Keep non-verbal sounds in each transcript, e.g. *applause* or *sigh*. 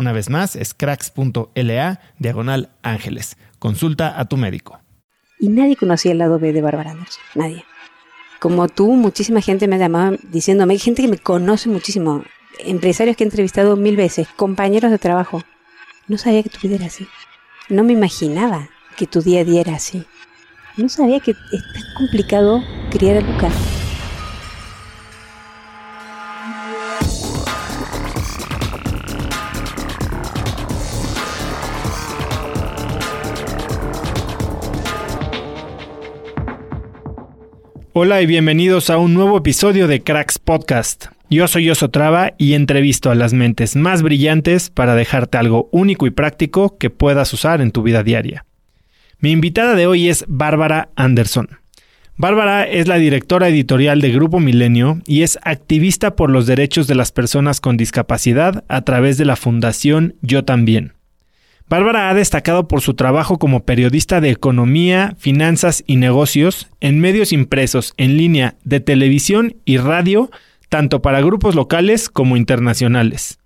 Una vez más, es cracks.la diagonal ángeles. Consulta a tu médico. Y nadie conocía el lado B de Bárbara Anderson. Nadie. Como tú, muchísima gente me llamaba diciéndome, hay gente que me conoce muchísimo, empresarios que he entrevistado mil veces, compañeros de trabajo. No sabía que tu vida era así. No me imaginaba que tu día a día era así. No sabía que es tan complicado criar a Lucas. Hola y bienvenidos a un nuevo episodio de Cracks Podcast. Yo soy Oso Traba y entrevisto a las mentes más brillantes para dejarte algo único y práctico que puedas usar en tu vida diaria. Mi invitada de hoy es Bárbara Anderson. Bárbara es la directora editorial de Grupo Milenio y es activista por los derechos de las personas con discapacidad a través de la Fundación Yo también. Bárbara ha destacado por su trabajo como periodista de economía, finanzas y negocios en medios impresos en línea de televisión y radio, tanto para grupos locales como internacionales.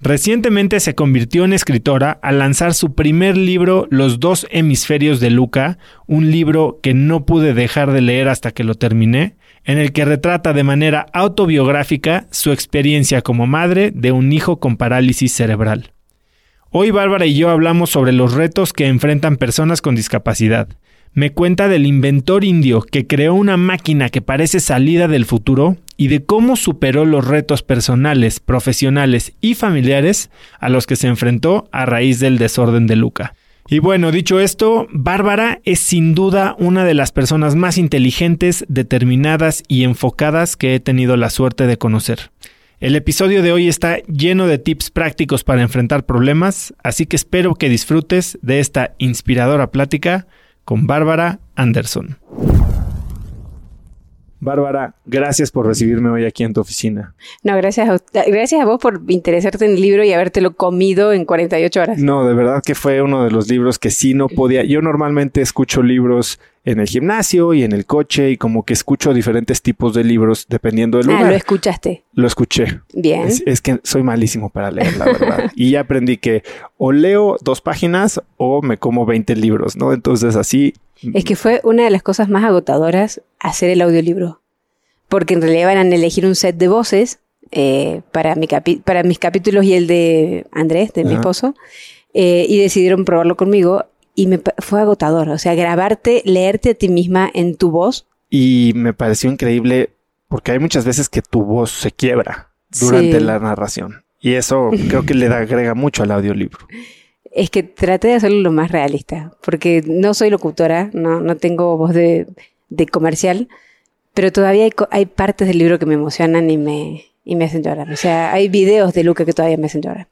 Recientemente se convirtió en escritora al lanzar su primer libro Los dos hemisferios de Luca, un libro que no pude dejar de leer hasta que lo terminé, en el que retrata de manera autobiográfica su experiencia como madre de un hijo con parálisis cerebral. Hoy Bárbara y yo hablamos sobre los retos que enfrentan personas con discapacidad. Me cuenta del inventor indio que creó una máquina que parece salida del futuro y de cómo superó los retos personales, profesionales y familiares a los que se enfrentó a raíz del desorden de Luca. Y bueno, dicho esto, Bárbara es sin duda una de las personas más inteligentes, determinadas y enfocadas que he tenido la suerte de conocer. El episodio de hoy está lleno de tips prácticos para enfrentar problemas, así que espero que disfrutes de esta inspiradora plática con Bárbara Anderson. Bárbara, gracias por recibirme hoy aquí en tu oficina. No, gracias a, gracias a vos por interesarte en el libro y habértelo comido en 48 horas. No, de verdad que fue uno de los libros que sí no podía. Yo normalmente escucho libros en el gimnasio y en el coche y como que escucho diferentes tipos de libros dependiendo del lugar. Ah, lo escuchaste. Lo escuché. Bien. Es, que soy malísimo para leer, la verdad. *laughs* y ya aprendí que o leo dos páginas o me como 20 libros, ¿no? Entonces así es que fue una de las cosas más agotadoras hacer el audiolibro. Porque en realidad van a elegir un set de voces eh, para, mi para mis capítulos y el de Andrés, de mi esposo. Eh, y decidieron probarlo conmigo. y me fue agotador. O sea, grabarte, leerte a ti misma en tu voz. Y me pareció increíble porque hay muchas veces que tu voz se quiebra durante la narración. Y eso creo que le da, agrega mucho al audiolibro. Es que traté de hacerlo lo más realista, porque no soy locutora, no, no tengo voz de, de comercial, pero todavía hay, hay, partes del libro que me emocionan y me, y me hacen llorar. O sea, hay videos de Luca que todavía me hacen llorar.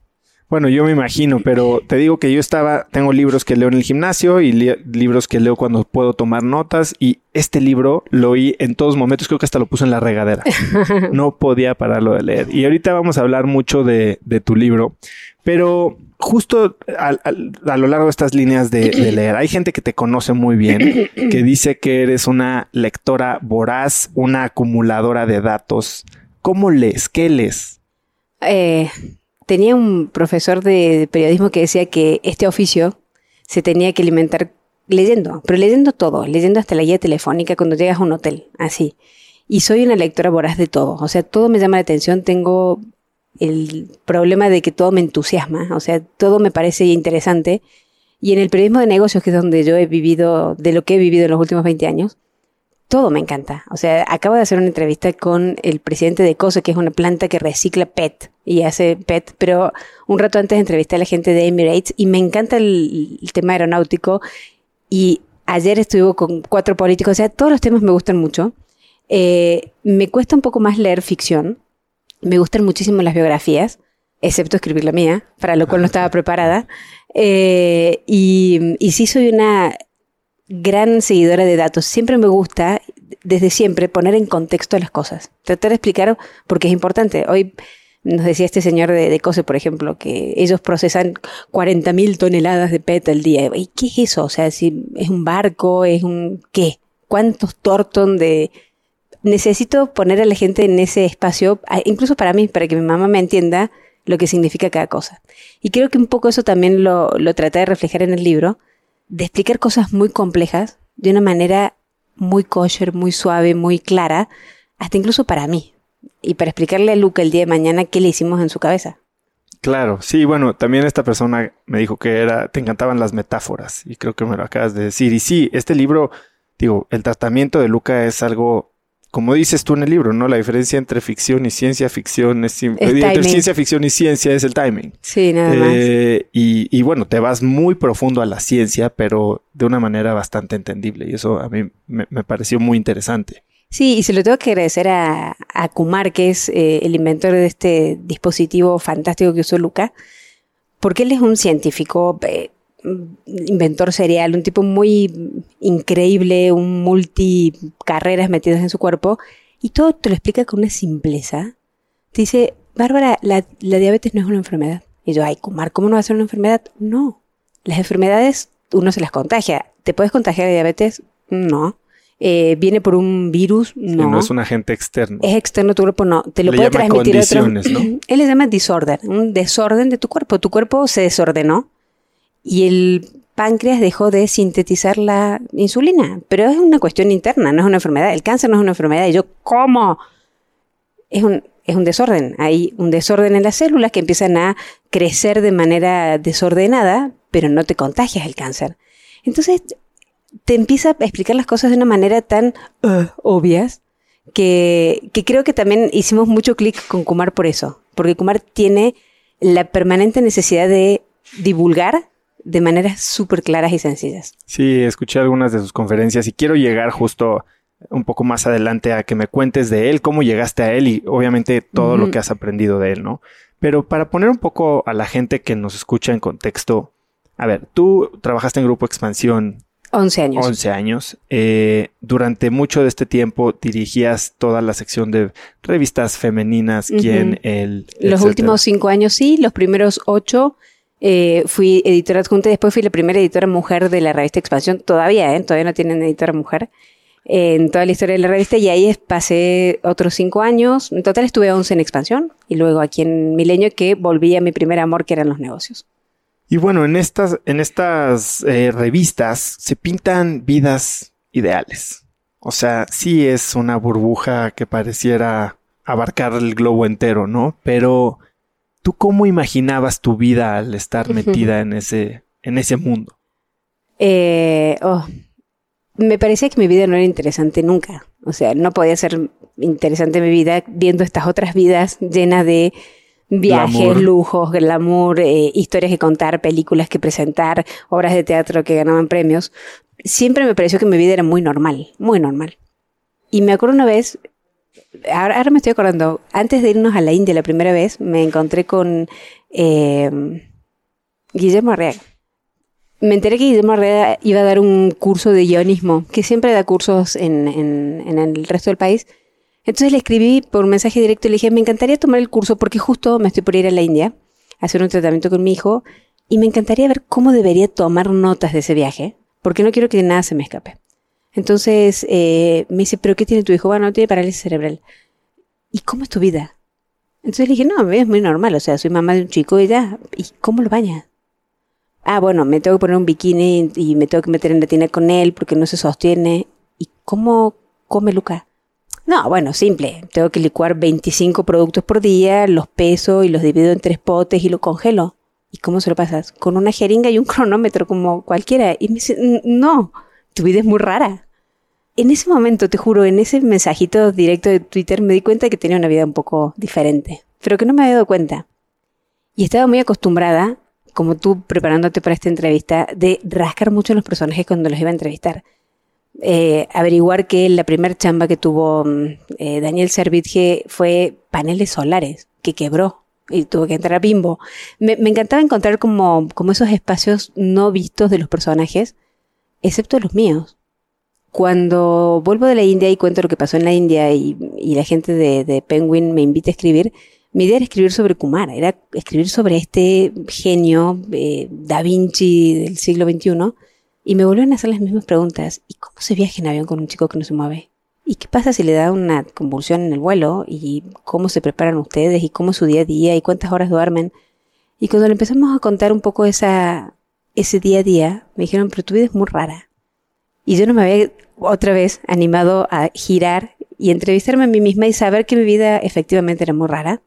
Bueno, yo me imagino, pero te digo que yo estaba, tengo libros que leo en el gimnasio y libros que leo cuando puedo tomar notas y este libro lo oí en todos momentos, creo que hasta lo puse en la regadera. *laughs* No podía pararlo de leer. Y ahorita vamos a hablar mucho de, tu libro, pero justo a, lo largo de estas líneas de, de, *clears throat* leer, hay gente que te conoce muy bien, *clears throat* que dice que eres una lectora voraz, una acumuladora de datos. ¿Cómo lees? ¿Qué lees? Eh, tenía un profesor de periodismo que decía que este oficio se tenía que alimentar leyendo, pero leyendo todo, leyendo hasta la guía telefónica cuando llegas a un hotel, así. Y soy una lectora voraz de todo, o sea, todo me llama la atención, tengo el problema de que todo me entusiasma, o sea, todo me parece interesante. Y en el periodismo de negocios, que es donde yo he vivido, de lo que he vivido en los últimos 20 años, todo me encanta. O sea, acabo de hacer una entrevista con el presidente de COSE, que es una planta que recicla PET y hace PET, pero un rato antes entrevisté a la gente de Emirates y me encanta el, tema aeronáutico y ayer estuve con cuatro políticos, o sea, todos los temas me gustan mucho. Eh, me cuesta un poco más leer ficción, me gustan muchísimo las biografías, excepto escribir la mía, para lo cual no estaba preparada. Eh, y, sí soy una gran seguidora de datos. Siempre me gusta, desde siempre, poner en contexto las cosas. Tratar de explicar porque es importante. Hoy nos decía este señor de, de COSE, por ejemplo, que ellos procesan 40.000 toneladas de PET al día. ¿Y qué es eso? O sea, si es un barco, es un... ¿Qué? ¿Cuántos tortón de...? Necesito poner a la gente en ese espacio, incluso para mí, para que mi mamá me entienda lo que significa cada cosa. Y creo que un poco eso también lo, lo traté de reflejar en el libro, de explicar cosas muy complejas de una manera muy kosher, muy suave, muy clara, hasta incluso para mí. Y para explicarle a Luca el día de mañana qué le hicimos en su cabeza. Claro, sí, bueno, también esta persona me dijo que era, te encantaban las metáforas y creo que me lo acabas de decir. Y sí, este libro, digo, el tratamiento de Luca es algo como dices tú en el libro, ¿no? La diferencia entre ficción y ciencia ficción es, entre ciencia ficción y ciencia es el timing. Sí, nada más. Eh, y, bueno, te vas muy profundo a la ciencia, pero de una manera bastante entendible. Y eso a mí me, pareció muy interesante. Sí, y se lo tengo que agradecer a, Kumar, que es eh, el inventor de este dispositivo fantástico que usó Luca, porque él es un científico. Eh, inventor serial, un tipo muy increíble, un multicarreras metidas en su cuerpo, y todo te lo explica con una simpleza. Te dice, Bárbara, la, diabetes no es una enfermedad. Y yo, ay, Kumar, ¿cómo no va a ser una enfermedad? No. Las enfermedades uno se las contagia. ¿Te puedes contagiar de diabetes? No. Eh, ¿Viene por un virus? No. no es un agente externo. Es externo tu cuerpo, no. Te lo puede transmitir otro. ¿no? *clears throat* Él le llama disorder, un desorden de tu cuerpo. Tu cuerpo se desordenó y el páncreas dejó de sintetizar la insulina. Pero es una cuestión interna, no es una enfermedad. El cáncer no es una enfermedad. Y yo, ¿cómo? Es un, es un desorden. Hay un desorden en las células que empiezan a crecer de manera desordenada, pero no te contagias el cáncer. Entonces, te empieza a explicar las cosas de una manera tan uh, obvias que, que creo que también hicimos mucho clic con Kumar por eso. Porque Kumar tiene la permanente necesidad de divulgar de maneras súper claras y sencillas. Sí, escuché algunas de sus conferencias y quiero llegar justo un poco más adelante a que me cuentes de él, cómo llegaste a él y obviamente todo lo que has aprendido de él, ¿no? Pero para poner un poco a la gente que nos escucha en contexto, a ver, tú trabajaste en Grupo Expansión. 11 años. 11 años. Eh, durante mucho de este tiempo dirigías toda la sección de revistas femeninas, quién, él. Los últimos cinco años sí, los primeros ocho eh, fui editora adjunta y después fui la primera editora mujer de la revista Expansión. Todavía, ¿eh? Todavía no tienen editora mujer en toda la historia de la revista y ahí pasé otros cinco años. En total estuve 11 en Expansión y luego aquí en Milenio que volví a mi primer amor que eran los negocios. Y bueno, en estas, en estas eh, revistas se pintan vidas ideales. O sea, sí es una burbuja que pareciera abarcar el globo entero, ¿no? Pero ¿Tú cómo imaginabas tu vida al estar metida en ese, en ese mundo? Eh, oh, me parecía que mi vida no era interesante nunca. O sea, no podía ser interesante mi vida viendo estas otras vidas llenas de viajes, Glamour. lujos, glamour, eh, historias que contar, películas que presentar, obras de teatro que ganaban premios. Siempre me pareció que mi vida era muy normal, muy normal. Y me acuerdo una vez, ahora, me estoy acordando, antes de irnos a la India la primera vez, me encontré con eh, Guillermo Arriaga. Me enteré que Guillermo Arriaga iba a dar un curso de guionismo, que siempre da cursos en, en- en el resto del país. Entonces le escribí por mensaje directo y le dije, me encantaría tomar el curso porque justo me estoy por ir a la India a hacer un tratamiento con mi hijo y me encantaría ver cómo debería tomar notas de ese viaje, porque no quiero que nada se me escape. Entonces eh, me dice, ¿pero qué tiene tu hijo? Bueno, tiene parálisis cerebral. ¿Y cómo es tu vida? Entonces le dije, no, es muy normal, o sea, soy mamá de un chico y ya. ¿Y cómo lo bañas? Ah, bueno, me tengo que poner un bikini y me tengo que meter en la tina con él porque no se sostiene. ¿Y cómo come Luca? No, bueno, simple. Tengo que licuar 25 productos por día, los peso y los divido en tres potes y lo congelo. ¿Y cómo se lo pasas? Con una jeringa y un *laughs* cronómetro como cualquiera. Y me dice, "N- no, tu vida es muy rara. En ese momento, te juro, en ese mensajito directo de Twitter me di cuenta que tenía una vida un poco diferente, pero que no me había dado cuenta. Y estaba muy acostumbrada, como tú preparándote para esta entrevista, de rascar mucho en los personajes cuando los iba a entrevistar. Eh, averiguar que la primera chamba que tuvo mm, eh, Daniel Servitje fue paneles solares, que quebró y tuvo que entrar a Bimbo. Me, me encantaba encontrar como, como esos espacios no vistos de los personajes, excepto los míos. Cuando vuelvo de la India y cuento lo que pasó en la India y, la gente de, de Penguin me invita a escribir, mi idea era escribir sobre Kumar, era escribir sobre este genio eh, Da Vinci del siglo XXI y me volvieron a hacer las mismas preguntas. ¿Y cómo se viaja en avión con un chico que no se mueve? ¿Y qué pasa si le da una convulsión en el vuelo? ¿Y cómo se preparan ustedes? ¿Y cómo es su día a día? ¿Y cuántas horas duermen? Y cuando le empezamos a contar un poco esa, ese día a día, me dijeron, pero tu vida es muy rara. Y yo no me había otra vez animado a girar y entrevistarme a mí misma y saber que mi vida efectivamente era muy rara.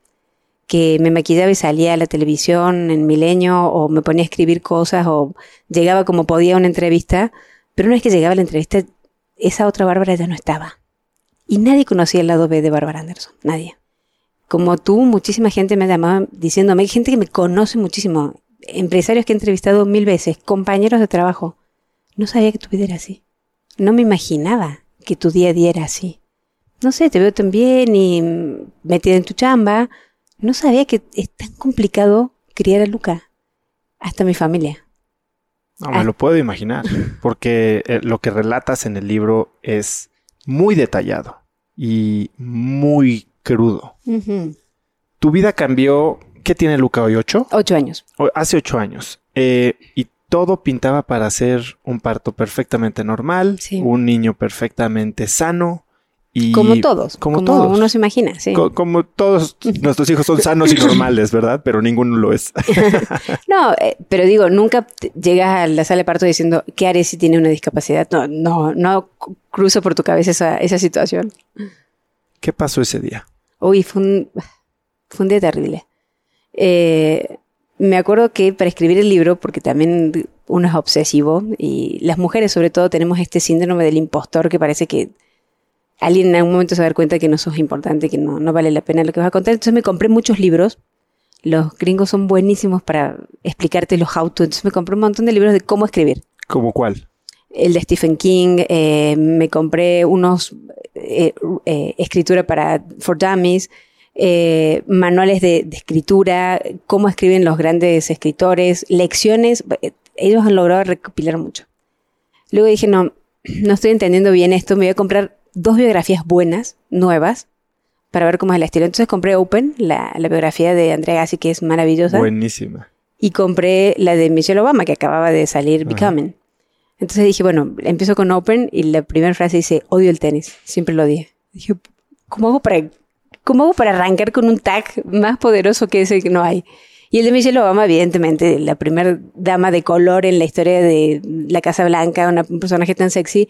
Que me maquillaba y salía a la televisión en Milenio o me ponía a escribir cosas o llegaba como podía a una entrevista. Pero una vez que llegaba a la entrevista, esa otra Bárbara ya no estaba. Y nadie conocía el lado B de Bárbara Anderson. Nadie. Como tú, muchísima gente me llamaba diciéndome, hay gente que me conoce muchísimo, empresarios que he entrevistado mil veces, compañeros de trabajo. No sabía que tu vida era así. No me imaginaba que tu día a día era así. No sé, te veo tan bien y metida en tu chamba. No sabía que es tan complicado criar a Luca. Hasta mi familia. No, Ah. me lo puedo imaginar, porque eh, lo que relatas en el libro es muy detallado y muy crudo. Tu vida cambió, ¿qué tiene Luca hoy? ¿Ocho? Ocho años. O- Hace ocho años. Eh, y todo pintaba para ser un parto perfectamente normal, Sí. un niño perfectamente sano. Y como todos. Como, Como, todos. uno se imagina, sí. Co- como todos *laughs* nuestros hijos son sanos y normales, ¿verdad? Pero ninguno lo es. *laughs* No, eh, pero digo, nunca llegas a la sala de parto diciendo, ¿qué haré si tiene una discapacidad? No, no, no cruza por tu cabeza esa, esa situación. ¿Qué pasó ese día? Uy, fue un, fue un día terrible. Eh, me acuerdo que para escribir el libro, porque también uno es obsesivo, y las mujeres sobre todo tenemos este síndrome del impostor que parece que alguien en algún momento se va a dar cuenta que no sos importante, que no, no vale la pena lo que vas a contar. Entonces me compré muchos libros. Los gringos son buenísimos para explicarte los how to. Entonces me compré un montón de libros de cómo escribir ¿Cómo cuál? el de Stephen King, eh, me compré unos eh, eh, escritura para For Dummies, eh, manuales de, de escritura, cómo escriben los grandes escritores, lecciones. eh, Ellos han logrado recopilar mucho. Luego dije, no, no estoy entendiendo bien esto, me voy a comprar dos biografías buenas, nuevas, para ver cómo es el estilo. Entonces compré Open, la, la biografía de Andrea Gassi, que es maravillosa Buenísima. y compré la de Michelle Obama que acababa de salir Ajá. Becoming. Entonces dije, bueno, empiezo con Open y la primera frase dice, odio el tenis, siempre lo odié. Dije, ¿cómo hago para, cómo hago para arrancar con un tag más poderoso que ese que no hay? Y el de Michelle Obama, evidentemente, la primera dama de color en la historia de la Casa Blanca, una- un personaje tan sexy,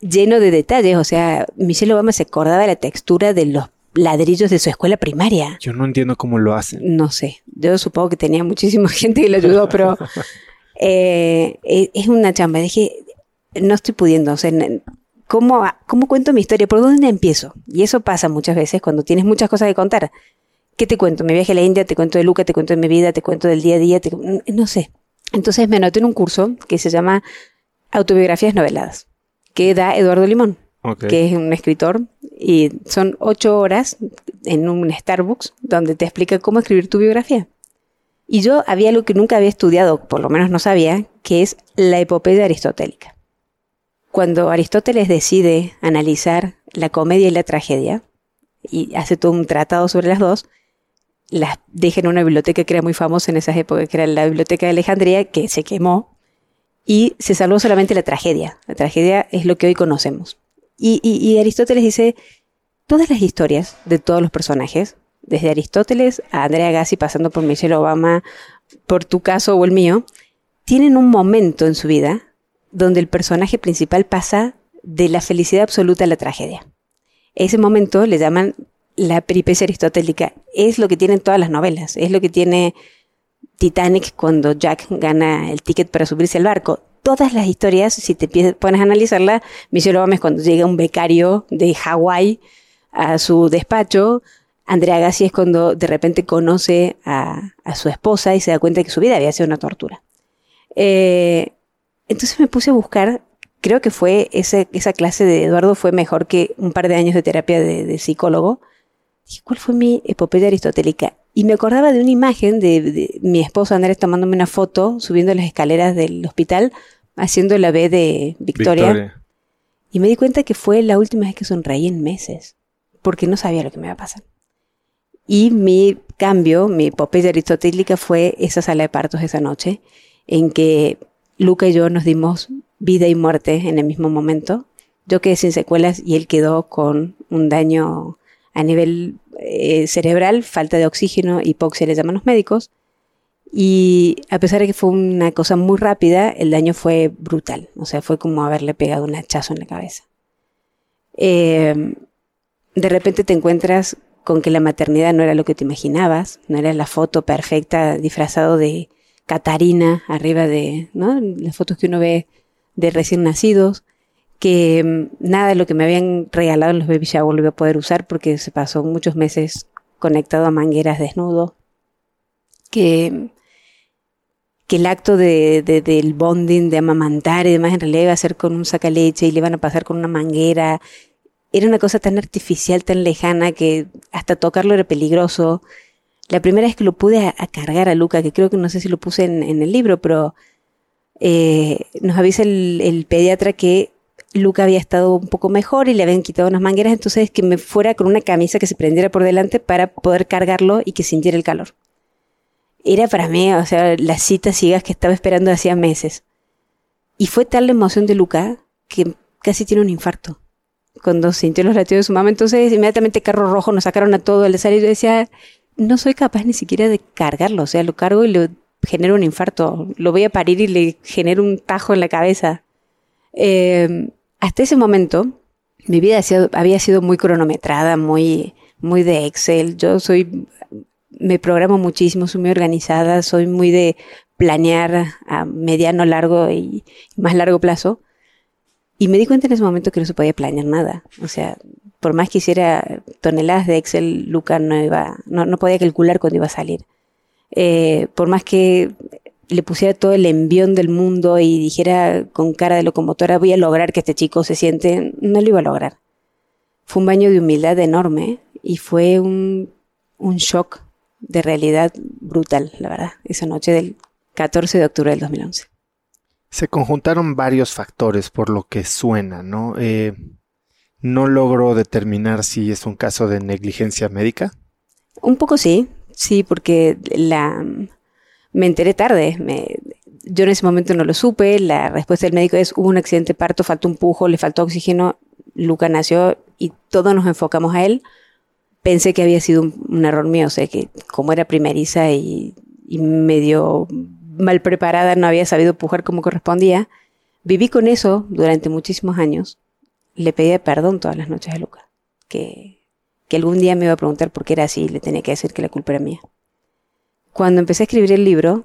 lleno de detalles. O sea, Michelle Obama se acordaba de la textura de los ladrillos de su escuela primaria. Yo no entiendo cómo lo hacen. No sé, yo supongo que tenía muchísima *laughs* gente que le ayudó, pero *laughs* Eh, eh, es una chamba. Dije, no estoy pudiendo. O sea, ¿cómo, ¿cómo cuento mi historia? ¿Por dónde empiezo? Y eso pasa muchas veces cuando tienes muchas cosas que contar. ¿Qué te cuento? Mi viaje a la India, te cuento de Luca, te cuento de mi vida, te cuento del día a día, no sé. Entonces me anoté en un curso que se llama Autobiografías Noveladas, que da Eduardo Limón, que es un escritor, y son ocho horas en un Starbucks donde te explica cómo escribir tu biografía. Y yo había algo que nunca había estudiado, por lo menos no sabía, que es la epopeya aristotélica. Cuando Aristóteles decide analizar la comedia y la tragedia, y hace todo un tratado sobre las dos, las deja en una biblioteca que era muy famosa en esas épocas, que era la Biblioteca de Alejandría, que se quemó, y se salvó solamente la tragedia. La tragedia es lo que hoy conocemos. Y, y Aristóteles dice, todas las historias de todos los personajes desde Aristóteles a Andrea Gassi, pasando por Michelle Obama, por tu caso o el mío, tienen un momento en su vida donde el personaje principal pasa de la felicidad absoluta a la tragedia. Ese momento le llaman la peripecia aristotélica. Es lo que tienen todas las novelas, es lo que tiene Titanic cuando Jack gana el ticket para subirse al barco. Todas las historias, si te pones a analizarla, Michelle es cuando llega un becario de Hawái a su despacho, Andrea Gassi es cuando de repente conoce a, su esposa y se da cuenta que su vida había sido una tortura. Eh, entonces me puse a buscar, creo que fue esa, clase de Eduardo fue mejor que un par de años de terapia de, psicólogo. Dije, ¿cuál fue mi epopeya aristotélica? Y me acordaba de una imagen de, mi esposo Andrés tomándome una foto, subiendo las escaleras del hospital, haciendo la B de Victoria. Y me di cuenta que fue la última vez que sonreí en meses, porque no sabía lo que me iba a pasar. Y mi cambio, mi epopeya aristotélica fue esa sala de partos esa noche, en que Luca y yo nos dimos vida y muerte en el mismo momento. Yo quedé sin secuelas y él quedó con un daño a nivel eh, cerebral, falta de oxígeno, hipoxia le llaman los médicos. Y a pesar de que fue una cosa muy rápida, el daño fue brutal. O sea, fue como haberle pegado un hachazo en la cabeza. Eh, de repente te encuentras con que la maternidad no era lo que te imaginabas, no era la foto perfecta disfrazado de Catarina arriba de las fotos que uno ve de recién nacidos, que mm, nada de lo que me habían regalado en los baby shower lo iba a poder usar porque se pasó muchos meses conectado a mangueras desnudo, que, que el acto de, del bonding, de amamantar y demás en realidad iba a ser con un sacaleche y le iban a pasar con una manguera era una cosa tan artificial, tan lejana, que hasta tocarlo era peligroso. La primera vez que lo pude a, cargar a Luca, que creo que no sé si lo puse en, el libro, pero eh, nos avisa el, pediatra que Luca había estado un poco mejor y le habían quitado unas mangueras, entonces que me fuera con una camisa que se prendiera por delante para poder cargarlo y que sintiera el calor. Era para mí, o sea, las citas ciegas que estaba esperando hacía meses. Y fue tal la emoción de Luca que casi tiene un infarto cuando sintió los latidos de su mamá. Entonces, inmediatamente carro rojo nos sacaron a todo el salir. Yo decía, no soy capaz ni siquiera de cargarlo. O sea, lo cargo y le genero un infarto. Lo voy a parir y le genero un tajo en la cabeza. Eh, hasta ese momento, mi vida había sido muy cronometrada, muy, muy de Excel. Yo soy, me programo muchísimo, soy muy organizada, soy muy de planear a mediano, largo y más largo plazo. Y me di cuenta en ese momento que no se podía planear nada. O sea, por más que hiciera toneladas de Excel, Luca no iba, no, no podía calcular cuándo iba a salir. Eh, por más que le pusiera todo el envión del mundo y dijera con cara de locomotora voy a lograr que este chico se siente, no lo iba a lograr. Fue un baño de humildad enorme y fue un, un shock de realidad brutal, la verdad, esa noche del 14 de octubre del 2011. Se conjuntaron varios factores por lo que suena, ¿no? Eh, no logro determinar si es un caso de negligencia médica. Un poco sí, sí, porque la me enteré tarde. yo en ese momento no lo supe. La respuesta del médico es hubo un accidente de parto, faltó un pujo, le faltó oxígeno. Luca nació y todos nos enfocamos a él. Pensé que había sido un, error mío, o sea que como era primeriza y, y medio mal preparada, no había sabido pujar como correspondía. Viví con eso durante muchísimos años. Le pedía perdón todas las noches a Luca, que, que algún día me iba a preguntar por qué era así y le tenía que decir que la culpa era mía. Cuando empecé a escribir el libro,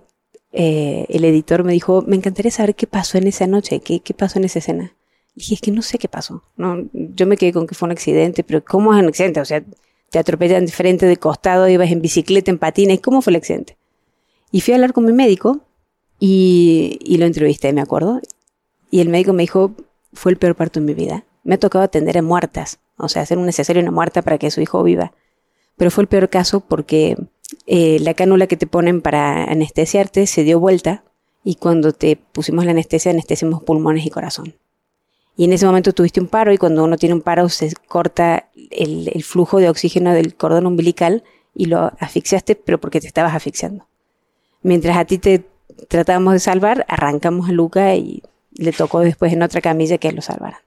eh, el editor me dijo, me encantaría saber qué pasó en esa noche, qué, qué pasó en esa escena. Dije, es que no sé qué pasó. No, yo me quedé con que fue un accidente, pero ¿cómo es un accidente? O sea, te atropellan de frente, de costado, ibas en bicicleta, en patines, ¿cómo fue el accidente? Y fui a hablar con mi médico y, y lo entrevisté, me acuerdo. Y el médico me dijo, fue el peor parto de mi vida. Me ha tocado atender a muertas, o sea, hacer un necesario una muerta para que su hijo viva. Pero fue el peor caso porque eh, la cánula que te ponen para anestesiarte se dio vuelta y cuando te pusimos la anestesia anestesiamos pulmones y corazón. Y en ese momento tuviste un paro y cuando uno tiene un paro se corta el, el flujo de oxígeno del cordón umbilical y lo asfixiaste, pero porque te estabas asfixiando. Mientras a ti te tratábamos de salvar, arrancamos a Luca y le tocó después en otra camilla que lo salvara.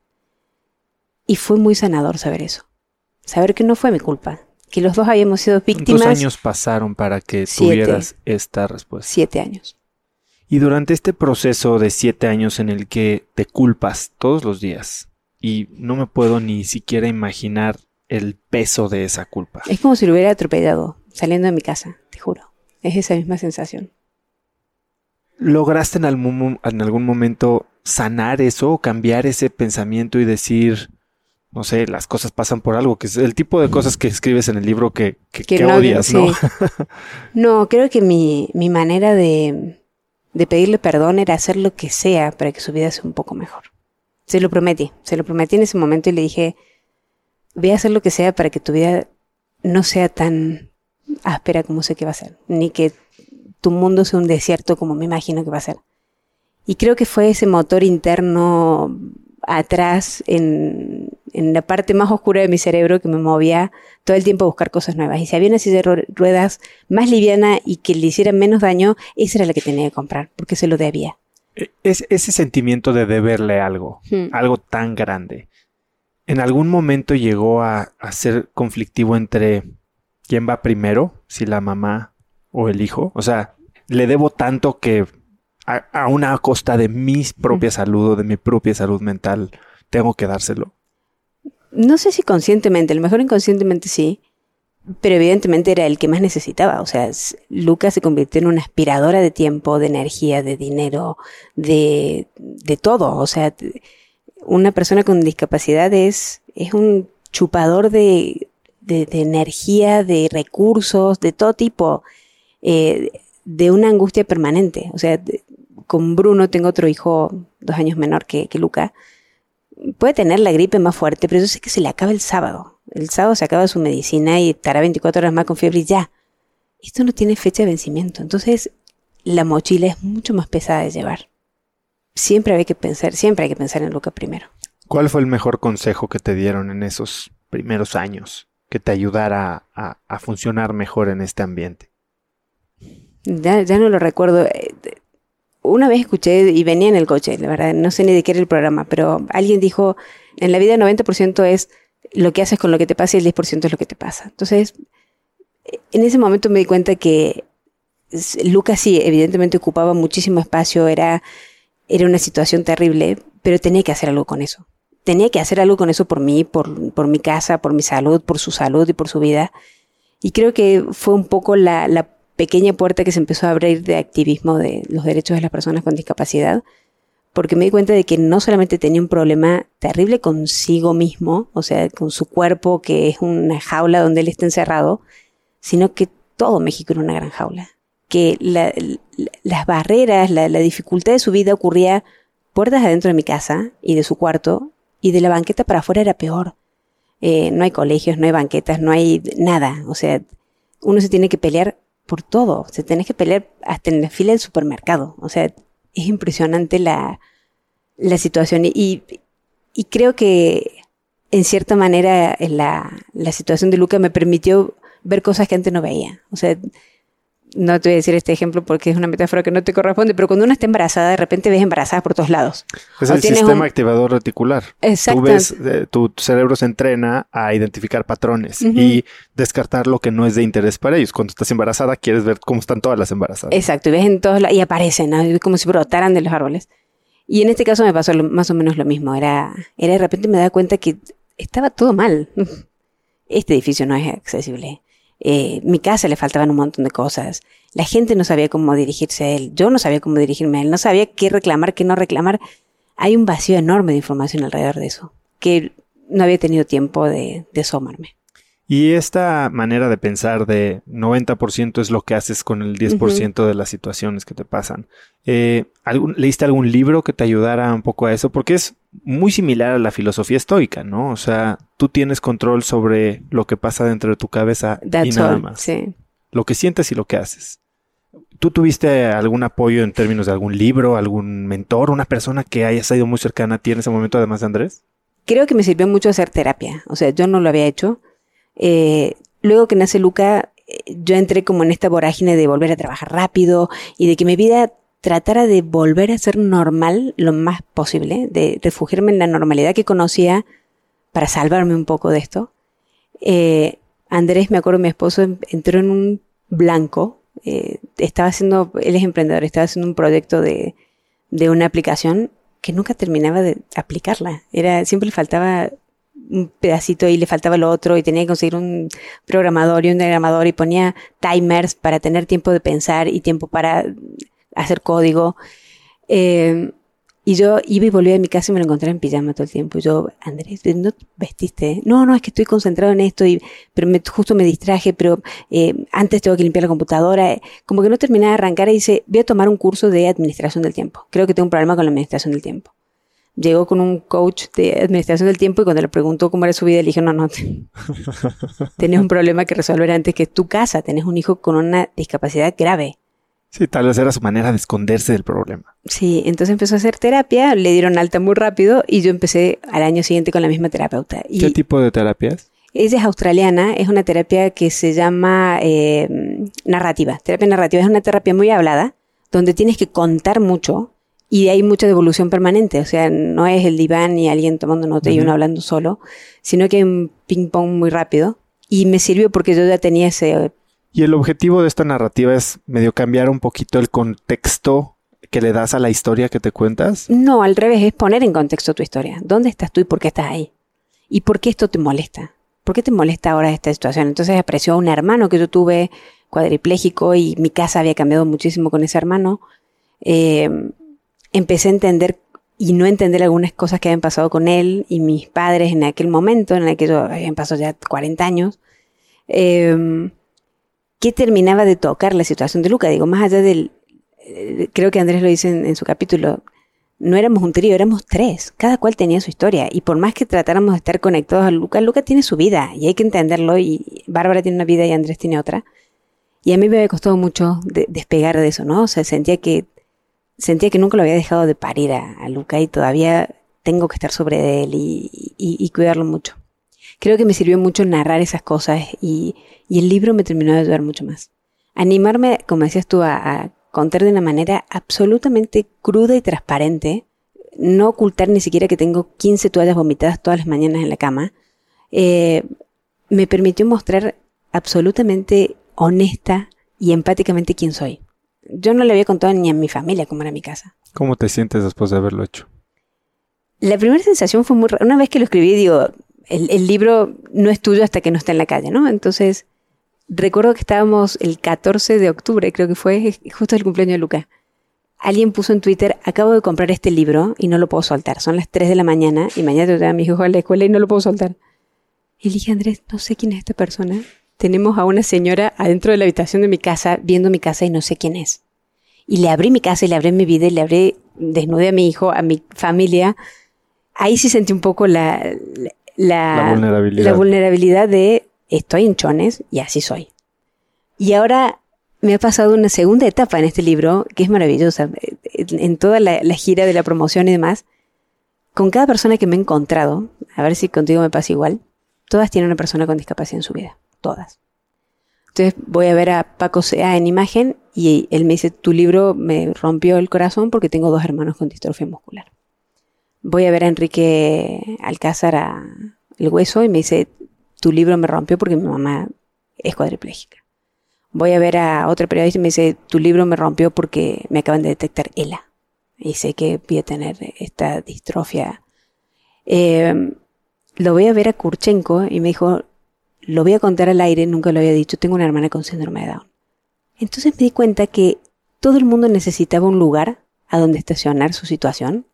Y fue muy sanador saber eso. Saber que no fue mi culpa, que los dos habíamos sido víctimas. ¿Cuántos años pasaron para que Siete. tuvieras esta respuesta? Siete años. Y durante este proceso de siete años en el que te culpas todos los días, y no me puedo ni siquiera imaginar el peso de esa culpa. Es como si lo hubiera atropellado saliendo de mi casa, te juro. Es esa misma sensación. ¿Lograste en algún, en algún momento sanar eso o cambiar ese pensamiento y decir, no sé, las cosas pasan por algo, que es el tipo de cosas que escribes en el libro que, que, Que que no- odias, ¿no? sí. *laughs* No, creo que mi, mi manera de, de pedirle perdón era hacer lo que sea para que su vida sea un poco mejor. Se lo prometí, se lo prometí en ese momento y le dije, voy a hacer lo que sea para que tu vida no sea tan áspera como sé que va a ser, ni que tu mundo sea un desierto como me imagino que va a ser. Y creo que fue ese motor interno atrás en, en la parte más oscura de mi cerebro que me movía todo el tiempo a buscar cosas nuevas. Y si había una silla de ru- ruedas más liviana y que le hiciera menos daño, esa era la que tenía que comprar, porque se lo debía. E- Es ese sentimiento de deberle algo, Hmm. algo tan grande. ¿En algún momento llegó a, a ser conflictivo entre quién va primero, si la mamá o el hijo? O sea, le debo tanto que a, a una costa de mi propia salud o de mi propia salud mental tengo que dárselo. No sé si conscientemente, a lo mejor inconscientemente sí, pero evidentemente era el que más necesitaba. O sea, Lucas se convirtió en una aspiradora de tiempo, de energía, de dinero, de, de todo. O sea, una persona con discapacidad es, es un chupador de, de, energía, de recursos, de todo tipo, eh, de una angustia permanente. O sea, con Bruno tengo otro hijo dos años menor que, que Luca puede tener la gripe más fuerte, pero yo sé que se le acaba el sábado. El sábado se acaba su medicina y estará 24 horas más con fiebre y ya. Esto no tiene fecha de vencimiento. Entonces, la mochila es mucho más pesada de llevar. Siempre hay que pensar, siempre hay que pensar en Luca primero. ¿Cuál fue el mejor consejo que te dieron en esos primeros años que te ayudara a, funcionar mejor en este ambiente? Ya, no lo recuerdo. Eh, Una vez escuché y venía en el coche, la verdad, no sé ni de qué era el programa, pero alguien dijo, en la vida el 90% es lo que haces con lo que te pasa y el 10% es lo que te pasa. Entonces, en ese momento me di cuenta que Lucas sí, evidentemente ocupaba muchísimo espacio, era, era una situación terrible, pero tenía que hacer algo con eso. Tenía que hacer algo con eso por mí, por, por mi casa, por mi salud, por su salud y por su vida. Y creo que fue un poco la, la pequeña puerta que se empezó a abrir de activismo de los derechos de las personas con discapacidad, porque me di cuenta de que no solamente tenía un problema terrible consigo mismo, o sea, con su cuerpo, que es una jaula donde él está encerrado, sino que todo México era una gran jaula. Que la- la- las barreras, la, la dificultad de su vida ocurría puertas adentro de mi casa y de su cuarto, y de la banqueta para afuera era peor. Eh, no hay colegios, no hay banquetas, no hay nada. O sea, uno se tiene que pelear por todo. Se tenés que pelear hasta en la fila del supermercado. O sea, es impresionante la, la situación. Y, y creo que en cierta manera la, la situación de Luca me permitió ver cosas que antes no veía. O sea, no te voy a decir este ejemplo porque es una metáfora que no te corresponde, pero cuando una está embarazada, de repente ves embarazadas por todos lados. Es O el sistema un- activador reticular. Exacto. Tú ves, eh, tu cerebro se entrena a identificar patrones Ujú. y descartar lo que no es de interés para ellos. Cuando estás embarazada, quieres ver cómo están todas las embarazadas. Exacto, y ves en todos lados, y aparecen, ¿no? Como si brotaran de los árboles. Y en este caso me pasó lo- más o menos lo mismo. Era, era de repente me daba cuenta que estaba todo mal. *laughs* Este edificio no es accesible. Eh, mi casa le faltaban un montón de cosas. La gente no sabía cómo dirigirse a él. Yo no sabía cómo dirigirme a él. No sabía qué reclamar, qué no reclamar. Hay un vacío enorme de información alrededor de eso, que no había tenido tiempo de, de asomarme. Y esta manera de pensar de 90% es lo que haces con el 10% de las situaciones que te pasan. Eh, ¿Leíste algún libro que te ayudara un poco a eso? Porque es muy similar a la filosofía estoica, ¿no? O sea, tú tienes control sobre lo que pasa dentro de tu cabeza y nada más. Sí. Lo que sientes y lo que haces. ¿Tú tuviste algún apoyo en términos de algún libro, algún mentor, una persona que haya sido muy cercana a ti en ese momento, además de Andrés? Creo que me sirvió mucho hacer terapia. O sea, yo no lo había hecho eh, luego que nace Luca, eh, yo entré como en esta vorágine de volver a trabajar rápido y de que mi vida tratara de volver a ser normal lo más posible, de refugiarme en la normalidad que conocía para salvarme un poco de esto. Eh, Andrés, me acuerdo, mi esposo entró en un blanco. Estaba haciendo, él es emprendedor, estaba haciendo un proyecto de, de una aplicación que nunca terminaba de aplicarla. Era, siempre le faltaba un pedacito y le faltaba lo otro y tenía que conseguir un programador y un diagramador y ponía timers para tener tiempo de pensar y tiempo para hacer código. Eh, y yo iba y volvía a mi casa y me lo encontraba en pijama todo el tiempo. Y yo, Andrés, ¿no vestiste? No, no, es que estoy concentrado en esto, y, pero me, justo me distraje, pero eh, antes tengo que limpiar la computadora. Como que no terminaba de arrancar y dice, voy a tomar un curso de administración del tiempo. Creo que tengo un problema con la administración del tiempo llegó con un coach de administración del tiempo y cuando le preguntó cómo era su vida, le dije, no, no, *laughs* tenés un problema que resolver antes que tu casa, tenés un hijo con una discapacidad grave. Sí, tal vez era su manera de esconderse del problema. Sí, entonces empezó a hacer terapia, le dieron alta muy rápido y yo empecé al año siguiente con la misma terapeuta. ¿Qué tipo de terapias? Ella es australiana, es una terapia que se llama eh, narrativa. Terapia narrativa es una terapia muy hablada, donde tienes que contar mucho, y hay mucha devolución permanente, o sea, no es el diván ni alguien tomando nota y uno hablando solo, sino que hay un ping pong muy rápido y me sirvió porque yo ya tenía ese... Y el objetivo de esta narrativa es medio cambiar un poquito el contexto que le das a la historia que te cuentas. No, al revés, es poner en contexto tu historia. ¿Dónde estás tú y por qué estás ahí? ¿Y por qué esto te molesta? ¿Por qué te molesta ahora esta situación? Entonces apreció a un hermano que yo tuve cuadripléjico y mi casa había cambiado muchísimo con ese hermano. Eh, empecé a entender y no entender algunas cosas que habían pasado con él y mis padres en aquel momento, en aquello habían pasado ya 40 años, eh, que terminaba de tocar la situación de Luca. Digo, más allá del, eh, creo que Andrés lo dice en, su capítulo, no éramos un trío, éramos tres, cada cual tenía su historia y por más que tratáramos de estar conectados a Luca, Luca tiene su vida y hay que entenderlo y Bárbara tiene una vida y Andrés tiene otra. Y a mí me había costado mucho despegar de eso, ¿no? O sea, sentía que sentía que nunca lo había dejado de parir a, Luca y todavía tengo que estar sobre él y, cuidarlo mucho. Creo que me sirvió mucho narrar esas cosas y, el libro me terminó de ayudar mucho más. Animarme, como decías tú, a, contar de una manera absolutamente cruda y transparente, no ocultar ni siquiera que tengo 15 toallas vomitadas todas las mañanas en la cama, eh, me permitió mostrar absolutamente honesta y empáticamente quién soy yo no le había contado ni a mi familia cómo era mi casa. ¿Cómo te sientes después de haberlo hecho? La primera sensación fue muy... Una vez que lo escribí, digo, el, libro no es tuyo hasta que no está en la calle, ¿no? Entonces, recuerdo que estábamos el 14 de octubre, creo que fue justo el cumpleaños de Luca. Alguien puso en Twitter, acabo de comprar este libro y no lo puedo soltar. Son las 3 de la mañana y mañana te voy a mi hijo a la escuela y no lo puedo soltar. Y le dije, Andrés, no sé quién es esta persona tenemos a una señora adentro de la habitación de mi casa viendo mi casa y no sé quién es. Y le abrí mi casa y le abrí mi vida y le abrí, desnudé a mi hijo, a mi familia. Ahí sí sentí un poco la, la, vulnerabilidad. la vulnerabilidad de estoy en chones y así soy. Y ahora me ha pasado una segunda etapa en este libro que es maravillosa. En toda la, la, gira de la promoción y demás, con cada persona que me he encontrado, a ver si contigo me pasa igual, todas tienen una persona con discapacidad en su vida todas. Entonces voy a ver a Paco Sea en imagen y él me dice, tu libro me rompió el corazón porque tengo dos hermanos con distrofia muscular. Voy a ver a Enrique Alcázar El Hueso y me dice, tu libro me rompió porque mi mamá es cuadriplégica. Voy a ver a otra periodista y me dice, tu libro me rompió porque me acaban de detectar ELA. Y sé que voy a tener esta distrofia. Eh, lo voy a ver a Kurchenko y me dijo, lo voy a contar al aire, nunca lo había dicho, tengo una hermana con síndrome de Down. Entonces me di cuenta que todo el mundo necesitaba un lugar a donde estacionar su situación,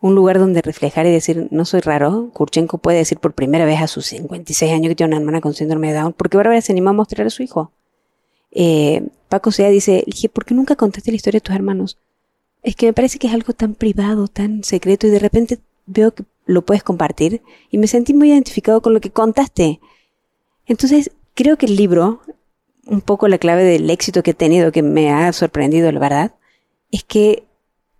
un lugar donde reflejar y decir, no soy raro. Kurchenko puede decir por primera vez a sus 56 años que tiene una hermana con síndrome de Down, porque Bárbara se animó a mostrar a su hijo. Eh, Paco Sea dice, dije, ¿por qué nunca contaste la historia de tus hermanos? Es que me parece que es algo tan privado, tan secreto, y de repente veo que lo puedes compartir, y me sentí muy identificado con lo que contaste. Entonces, creo que el libro, un poco la clave del éxito que he tenido, que me ha sorprendido, la verdad, es que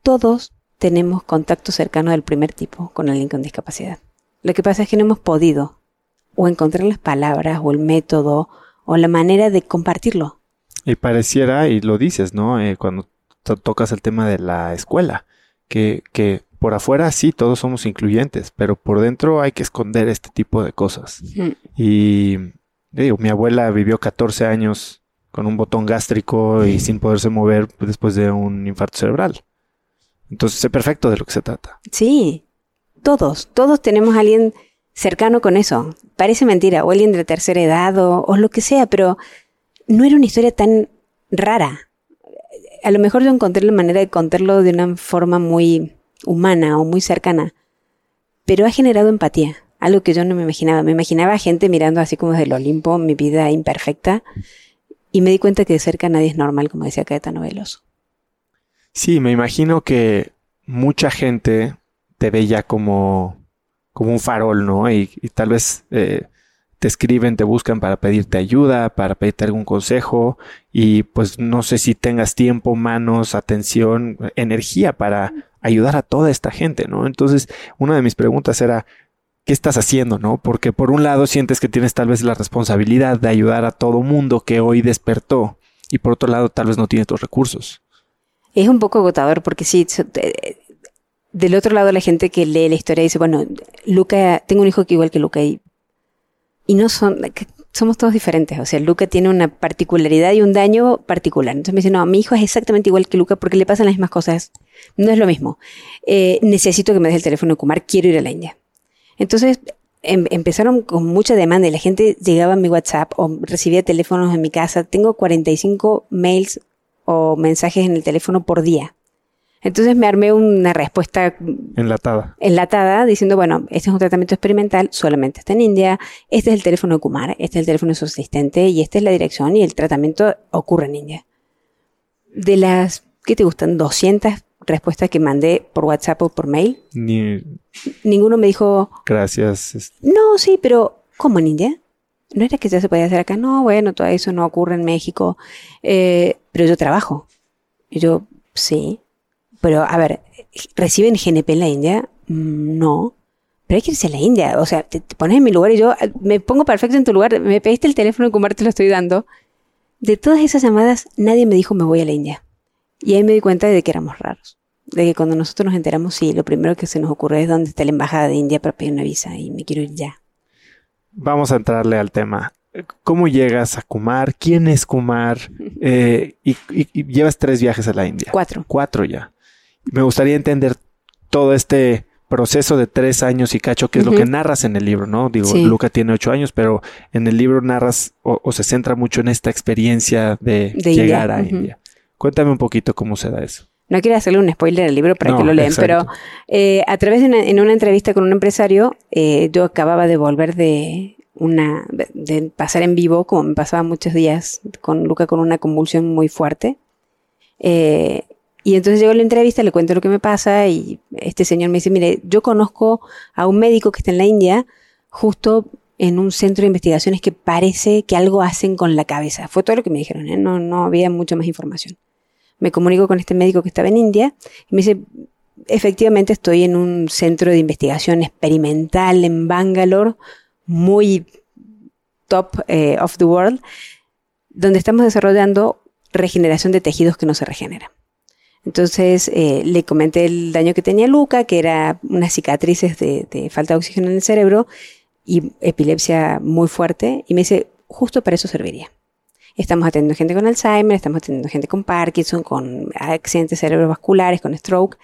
todos tenemos contacto cercano del primer tipo con alguien con discapacidad. Lo que pasa es que no hemos podido o encontrar las palabras o el método o la manera de compartirlo. Y pareciera, y lo dices, ¿no? Eh, cuando tocas el tema de la escuela, que, que por afuera sí todos somos incluyentes, pero por dentro hay que esconder este tipo de cosas. Y digo, mi abuela vivió 14 años con un botón gástrico y sin poderse mover después de un infarto cerebral. Entonces sé perfecto de lo que se trata. Sí, todos, todos tenemos a alguien cercano con eso. Parece mentira, o alguien de la tercera edad o, o lo que sea, pero no era una historia tan rara. A lo mejor yo encontré la manera de contarlo de una forma muy humana o muy cercana, pero ha generado empatía, algo que yo no me imaginaba. Me imaginaba gente mirando así como desde el Olimpo mi vida imperfecta y me di cuenta que de cerca nadie es normal, como decía Caetano Veloso. Sí, me imagino que mucha gente te ve ya como, como un farol, ¿no? Y, tal vez eh, te escriben, te buscan para pedirte ayuda, para pedirte algún consejo y pues no sé si tengas tiempo, manos, atención, energía para ayudar a toda esta gente, ¿no? Entonces, una de mis preguntas era, ¿qué estás haciendo, no? Porque por un lado sientes que tienes tal vez la responsabilidad de ayudar a todo mundo que hoy despertó y por otro lado tal vez no tienes los recursos. Es un poco agotador porque sí, del otro lado la gente que lee la historia dice, bueno, Luca, tengo un hijo que igual que Luca y, y no son, somos todos diferentes. O sea, Luca tiene una particularidad y un daño particular. Entonces me dice, no, mi hijo es exactamente igual que Luca porque le pasan las mismas cosas. No es lo mismo. Eh, necesito que me des el teléfono de Kumar, quiero ir a la India. Entonces em, empezaron con mucha demanda y la gente llegaba a mi WhatsApp o recibía teléfonos en mi casa. Tengo 45 mails o mensajes en el teléfono por día. Entonces me armé una respuesta enlatada. Enlatada diciendo, bueno, este es un tratamiento experimental, solamente está en India, este es el teléfono de Kumar, este es el teléfono de su asistente y esta es la dirección y el tratamiento ocurre en India. De las, ¿qué te gustan? 200 respuestas que mandé por WhatsApp o por mail. Ni... Ninguno me dijo... Gracias. No, sí, pero ¿cómo en India? no era que ya se podía hacer acá, no, bueno, todo eso no ocurre en México, eh, pero yo trabajo. Y yo, sí, pero a ver, ¿reciben GNP en la India? Mm, no. Pero hay que irse a la India. O sea, te, pones en mi lugar y yo eh, me pongo perfecto en tu lugar. Me pediste el teléfono, como te lo estoy dando. De todas esas llamadas, nadie me dijo me voy a la India. Y ahí me di cuenta de que éramos raros. De que cuando nosotros nos enteramos, sí, lo primero que se nos ocurre es dónde está la embajada de India para pedir una visa y me quiero ir ya vamos a entrarle al tema. ¿Cómo llegas a Kumar? ¿Quién es Kumar? *laughs* Eh, y, llevas tres viajes a la India. Cuatro. Cuatro ya. Me gustaría entender todo este proceso de tres años y cacho, que es lo que narras en el libro, ¿no? Digo, Luca tiene ocho años, pero en el libro narras o, se centra mucho en esta experiencia de, llegar a India. Cuéntame un poquito cómo se da eso. No quiero hacerle un spoiler al libro para que lo lean, pero eh, a través de una, en una entrevista con un empresario, eh, yo acababa de volver de una, de pasar en vivo, como me pasaba muchos días con Luca con una convulsión muy fuerte. Eh, y entonces llego a la entrevista, le cuento lo que me pasa y este señor me dice, mire, yo conozco a un médico que está en la India, justo en un centro de investigaciones que parece que algo hacen con la cabeza. Fue todo lo que me dijeron, no, no había mucha más información me comunico con este médico que estaba en India y me dice, efectivamente estoy en un centro de investigación experimental en Bangalore, muy top eh, of the world, donde estamos desarrollando regeneración de tejidos que no se regeneran. Entonces eh, le comenté el daño que tenía Luca, que era unas cicatrices de, falta de oxígeno en el cerebro y epilepsia muy fuerte, y me dice, justo para eso serviría. Estamos atendiendo gente con Alzheimer, estamos atendiendo gente con Parkinson, con accidentes cerebrovasculares, con stroke.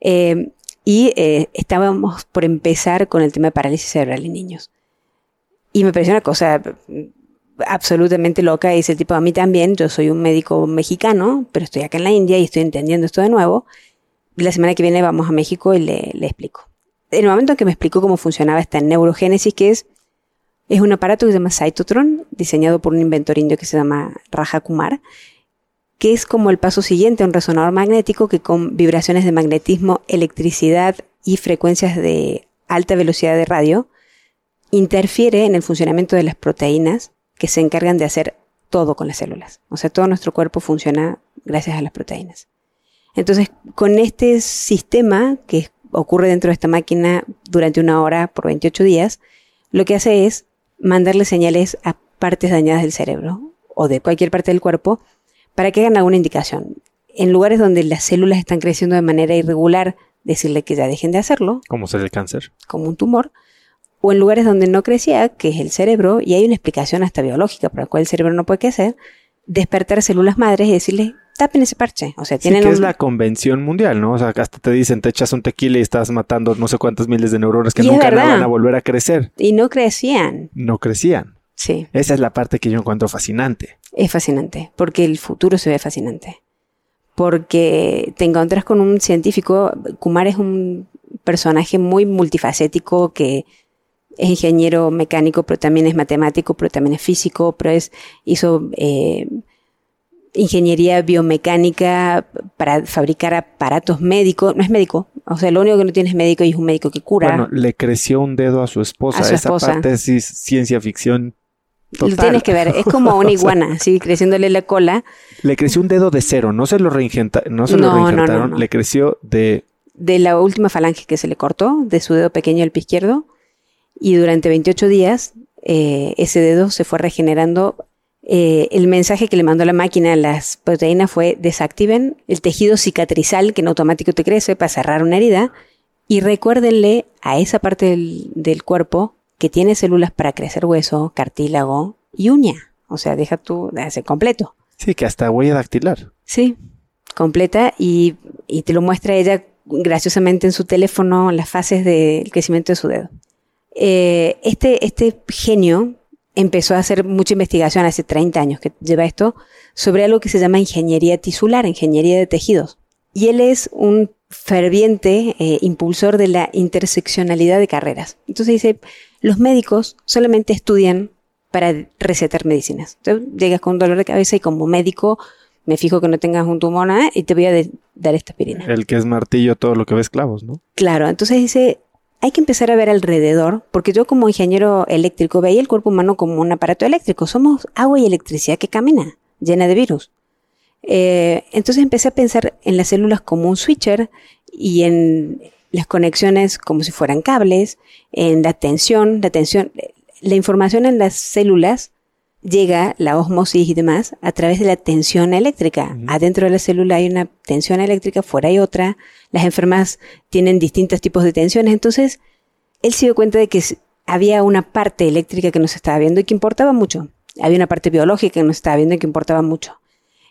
Eh, y eh, estábamos por empezar con el tema de parálisis cerebral en niños. Y me pareció una cosa absolutamente loca. Y dice tipo, a mí también, yo soy un médico mexicano, pero estoy acá en la India y estoy entendiendo esto de nuevo. La semana que viene vamos a México y le, le explico. En el momento en que me explicó cómo funcionaba esta neurogénesis, que es, es un aparato que se llama Cytotron, diseñado por un inventor indio que se llama Raja Kumar, que es como el paso siguiente a un resonador magnético que con vibraciones de magnetismo, electricidad y frecuencias de alta velocidad de radio, interfiere en el funcionamiento de las proteínas que se encargan de hacer todo con las células. O sea, todo nuestro cuerpo funciona gracias a las proteínas. Entonces, con este sistema que ocurre dentro de esta máquina durante una hora por 28 días, lo que hace es mandarle señales a partes dañadas del cerebro o de cualquier parte del cuerpo para que hagan alguna indicación. En lugares donde las células están creciendo de manera irregular, decirle que ya dejen de hacerlo. Como ser el cáncer. Como un tumor o en lugares donde no crecía, que es el cerebro, y hay una explicación hasta biológica por la cual el cerebro no puede crecer, despertar células madres y decirles, tapen ese parche. O sea, tienen sí, que es la convención mundial, ¿no? O sea, hasta te dicen, te echas un tequila y estás matando no sé cuántas miles de neuronas que nunca van a volver a crecer. Y no crecían. No crecían. Sí. Esa es la parte que yo encuentro fascinante. Es fascinante, porque el futuro se ve fascinante. Porque te encuentras con un científico, Kumar es un personaje muy multifacético que es ingeniero mecánico, pero también es matemático, pero también es físico, pero es, hizo eh, ingeniería biomecánica para fabricar aparatos médicos. No es médico, o sea, lo único que no tiene es médico y es un médico que cura. Bueno, le creció un dedo a su esposa. A su Esa parte es ciencia ficción. Total. Lo tienes que ver, es como una *laughs* iguana, así creciéndole la cola. Le creció un dedo de cero, no se lo, reinjentaron, no se lo reinjertaron, le creció de... De la última falange que se le cortó, de su dedo pequeño el pie izquierdo, y durante 28 días eh, ese dedo se fue regenerando. Eh, el mensaje que le mandó la máquina a las proteínas fue desactiven el tejido cicatrizal que en automático te crece para cerrar una herida y recuérdenle a esa parte del, del cuerpo que tiene células para crecer hueso, cartílago y uña. O sea, deja tú de hacer completo. Sí, que hasta huella dactilar. Sí, completa y, y te lo muestra ella graciosamente en su teléfono las fases del crecimiento de su dedo. Eh, este, este genio empezó a hacer mucha investigación hace 30 años que lleva esto sobre algo que se llama ingeniería tisular, ingeniería de tejidos. Y él es un ferviente eh, impulsor de la interseccionalidad de carreras. Entonces dice, los médicos solamente estudian para recetar medicinas. Entonces llegas con un dolor de cabeza y como médico me fijo que no tengas un tumor y te voy a dar esta aspirina. El que es martillo todo lo que ves clavos, ¿no? Claro, entonces dice, hay que empezar a ver alrededor, porque yo como ingeniero eléctrico veía el cuerpo humano como un aparato eléctrico. Somos agua y electricidad que camina, llena de virus. Eh, entonces empecé a pensar en las células como un switcher y en las conexiones como si fueran cables, en la tensión, la tensión, la información en las células llega la osmosis y demás a través de la tensión eléctrica. Adentro de la célula hay una tensión eléctrica, fuera hay otra. Las enfermas tienen distintos tipos de tensiones. Entonces, él se dio cuenta de que había una parte eléctrica que nos estaba viendo y que importaba mucho. Había una parte biológica que nos estaba viendo y que importaba mucho.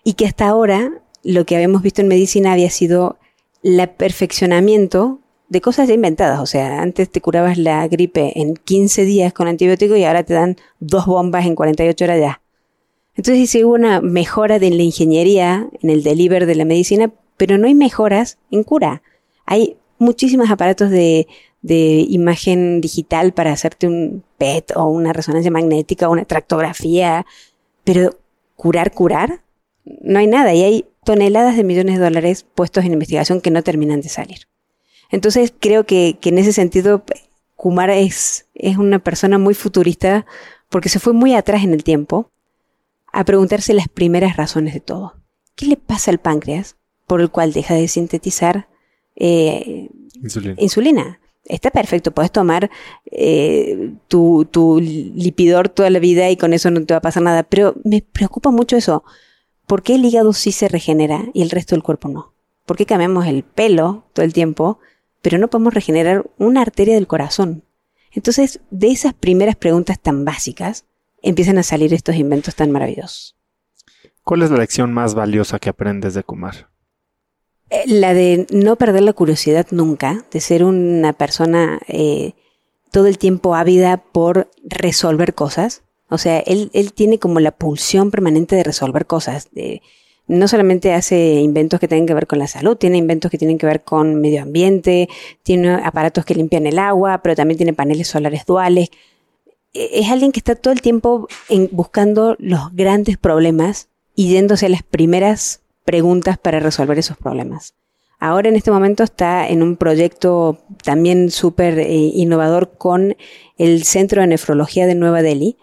Y que hasta ahora lo que habíamos visto en medicina había sido el perfeccionamiento de cosas inventadas. O sea, antes te curabas la gripe en 15 días con antibiótico y ahora te dan dos bombas en 48 horas ya. Entonces sí una mejora de la ingeniería, en el deliver de la medicina, pero no hay mejoras en cura. Hay muchísimos aparatos de imagen digital para hacerte un PET o una resonancia magnética o una tractografía, pero curar, curar, no hay nada y hay toneladas de millones de dólares puestos en investigación que no terminan de salir. Entonces creo que, que en ese sentido Kumar es, es una persona muy futurista porque se fue muy atrás en el tiempo a preguntarse las primeras razones de todo. ¿Qué le pasa al páncreas por el cual deja de sintetizar eh, insulina. Está perfecto, puedes tomar eh, tu, tu lipidor toda la vida y con eso no te va a pasar nada, pero me preocupa mucho eso. ¿Por qué el hígado sí se regenera y el resto del cuerpo no? ¿Por qué cambiamos el pelo todo el tiempo pero no podemos regenerar una arteria del corazón. Entonces, de esas primeras preguntas tan básicas, empiezan a salir estos inventos tan maravillosos. ¿Cuál es la lección más valiosa que aprendes de Kumar? Eh, la de no perder la curiosidad nunca, de ser una persona eh, todo el tiempo ávida por resolver cosas. O sea, él, él tiene como la pulsión permanente de resolver cosas. De, no solamente hace inventos que tienen que ver con la salud, tiene inventos que tienen que ver con medio ambiente, tiene aparatos que limpian el agua, pero también tiene paneles solares duales. E, es alguien que está todo el tiempo buscando los grandes problemas y yéndose a las primeras preguntas para resolver esos problemas. Ahora en este momento está en un proyecto también súper eh, innovador con el Centro de Nefrología de Nueva Delhi,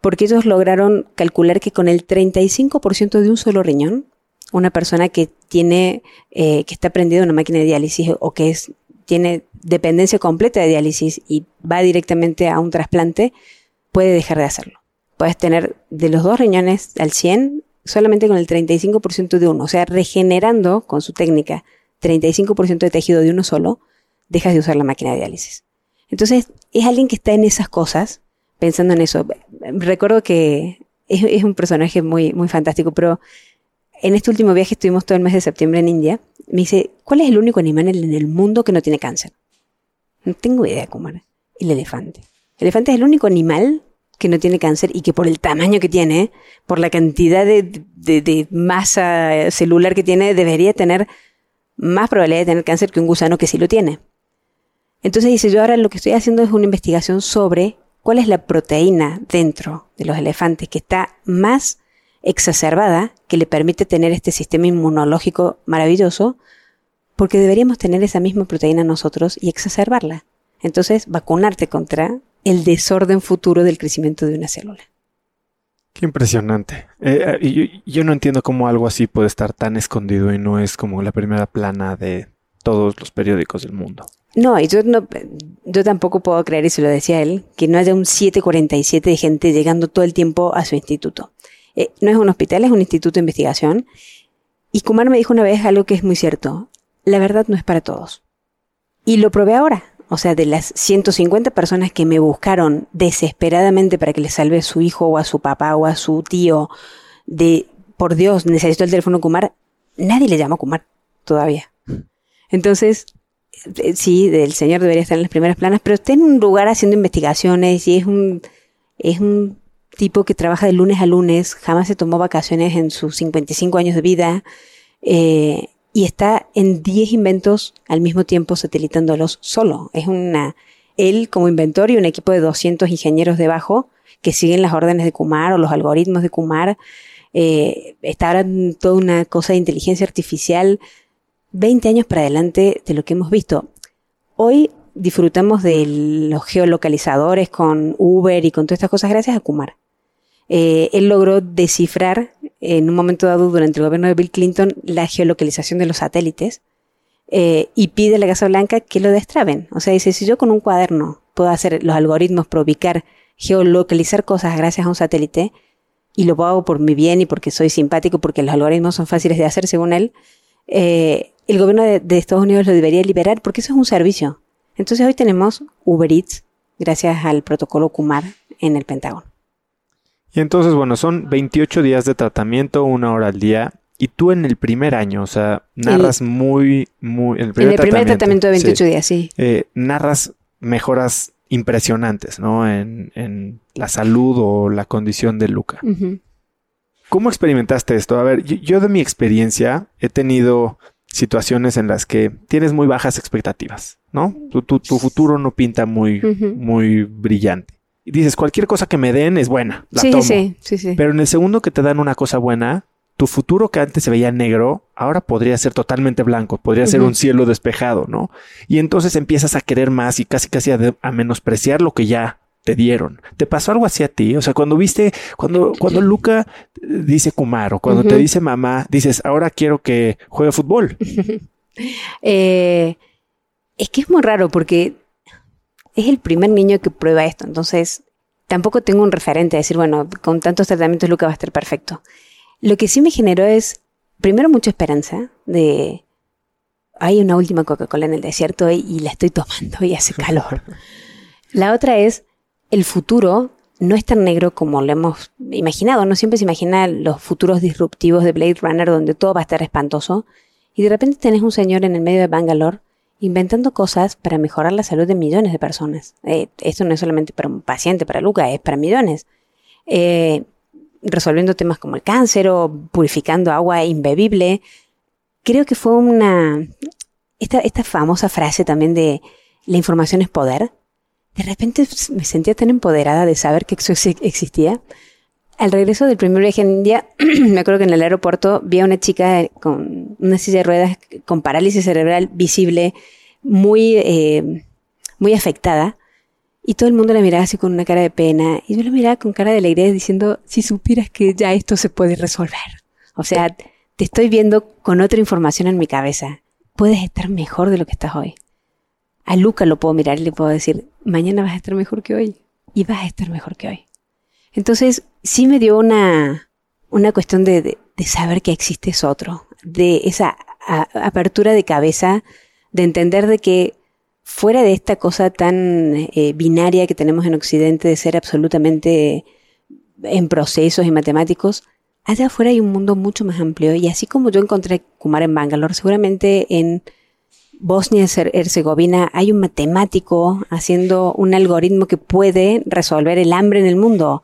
porque ellos lograron calcular que con el 35% de un solo riñón, una persona que tiene, eh, que está prendida una máquina de diálisis o que es, tiene dependencia completa de diálisis y va directamente a un trasplante, puede dejar de hacerlo. Puedes tener de los dos riñones al 100 solamente con el 35% de uno, o sea, regenerando con su técnica 35% de tejido de uno solo, dejas de usar la máquina de diálisis. Entonces, es alguien que está en esas cosas, pensando en eso. Recuerdo que es, un personaje muy, muy fantástico, pero en este último viaje estuvimos todo el mes de septiembre en India. Me dice, ¿cuál es el único animal en el mundo que no tiene cáncer? No tengo idea, Kumar. El elefante. El elefante es el único animal que no tiene cáncer y que por el tamaño que tiene, por la cantidad de masa celular que tiene, debería tener más probabilidad de tener cáncer que un gusano que sí lo tiene. Entonces dice, yo ahora lo que estoy haciendo es una investigación sobre cuál es la proteína dentro de los elefantes que está más exacerbada, que le permite tener este sistema inmunológico maravilloso, porque deberíamos tener esa misma proteína nosotros y exacerbarla. Entonces, vacunarte contra el desorden futuro del crecimiento de una célula. Qué impresionante. Eh, eh, yo, no entiendo cómo algo así puede estar tan escondido y no es como la primera plana de todos los periódicos del mundo. No, y yo, no, yo tampoco puedo creer, y se lo decía él, que no haya un 747 de gente llegando todo el tiempo a su instituto. Eh, no es un hospital, es un instituto de investigación. Y Kumar me dijo una vez algo que es muy cierto. La verdad no es para todos. Y lo probé ahora. O sea, de las 150 personas que me buscaron desesperadamente para que le salve a su hijo o a su papá o a su tío, de, por Dios, necesito el teléfono Kumar, nadie le llamó Kumar todavía. Entonces, sí, el señor debería estar en las primeras planas, pero está en un lugar haciendo investigaciones y es un, es un tipo que trabaja de lunes a lunes, jamás se tomó vacaciones en sus 55 años de vida. Eh, y está en 10 inventos al mismo tiempo satelitándolos solo. Es una, él como inventor y un equipo de 200 ingenieros debajo que siguen las órdenes de Kumar o los algoritmos de Kumar. Eh, está ahora toda una cosa de inteligencia artificial 20 años para adelante de lo que hemos visto. Hoy disfrutamos de los geolocalizadores con Uber y con todas estas cosas gracias a Kumar. Eh, él logró descifrar en un momento dado durante el gobierno de Bill Clinton la geolocalización de los satélites eh, y pide a la Casa Blanca que lo destraben. O sea, dice, si yo con un cuaderno puedo hacer los algoritmos para ubicar, geolocalizar cosas gracias a un satélite, y lo hago por mi bien y porque soy simpático, porque los algoritmos son fáciles de hacer según él, eh, el gobierno de, de, Estados Unidos lo debería liberar porque eso es un servicio. Entonces hoy tenemos Uber Eats gracias al protocolo Kumar en el Pentágono. Y entonces, bueno, son 28 días de tratamiento, una hora al día. Y tú en el primer año, o sea, narras muy, muy... En el primer, tratamiento, de 28 días, sí. Eh, narras mejoras impresionantes, ¿no? En, en, la salud o la condición de Luca. ¿Cómo experimentaste esto? A ver, yo, de mi experiencia he tenido situaciones en las que tienes muy bajas expectativas, ¿no? Tu, tu, tu futuro no pinta muy, muy brillante y dices, cualquier cosa que me den es buena, la sí, tomo. Sí, sí, sí. Pero en el segundo que te dan una cosa buena, tu futuro que antes se veía negro, ahora podría ser totalmente blanco, podría ser un cielo despejado, ¿no? Y entonces empiezas a querer más y casi casi a, menospreciar lo que ya te dieron. ¿Te pasó algo así a ti? O sea, cuando viste, cuando, cuando Luca dice Kumar o cuando te dice mamá, dices, ahora quiero que juegue fútbol. *laughs* eh, es que es muy raro porque es el primer niño que prueba esto, entonces tampoco tengo un referente a decir, bueno, con tantos tratamientos Luca va a estar perfecto. Lo que sí me generó es, primero, mucha esperanza de, hay una última Coca-Cola en el desierto y la estoy tomando y hace calor. *laughs* La otra es, el futuro no es tan negro como lo hemos imaginado. No siempre se imagina los futuros disruptivos de Blade Runner donde todo va a estar espantoso. Y de repente tenés un señor en el medio de Bangalore inventando cosas para mejorar la salud de millones de personas. Eh, esto no es solamente para un paciente, para Luca, es para millones. Eh, resolviendo temas como el cáncer o purificando agua imbebible. Creo que fue una... Esta, esta famosa frase también de la información es poder. De repente me sentía tan empoderada de saber que eso existía. Al regreso del primer viaje en India, *clears throat* me acuerdo que en el aeropuerto vi a una chica con una silla de ruedas con parálisis cerebral visible, muy, eh, muy afectada. Y todo el mundo la miraba así con una cara de pena. Y yo la miraba con cara de alegría diciendo, si supieras que ya esto se puede resolver. O sea, te estoy viendo con otra información en mi cabeza. Puedes estar mejor de lo que estás hoy. A Luca lo puedo mirar y le puedo decir, mañana vas a estar mejor que hoy. Y vas a estar mejor que hoy. Entonces, sí me dio una, una cuestión de, saber que existes otro. De esa apertura de cabeza, de entender de que fuera de esta cosa tan eh, binaria que tenemos en Occidente de ser absolutamente en procesos y matemáticos, allá afuera hay un mundo mucho más amplio y así como yo encontré Kumar en Bangalore, seguramente en Bosnia y Herzegovina hay un matemático haciendo un algoritmo que puede resolver el hambre en el mundo.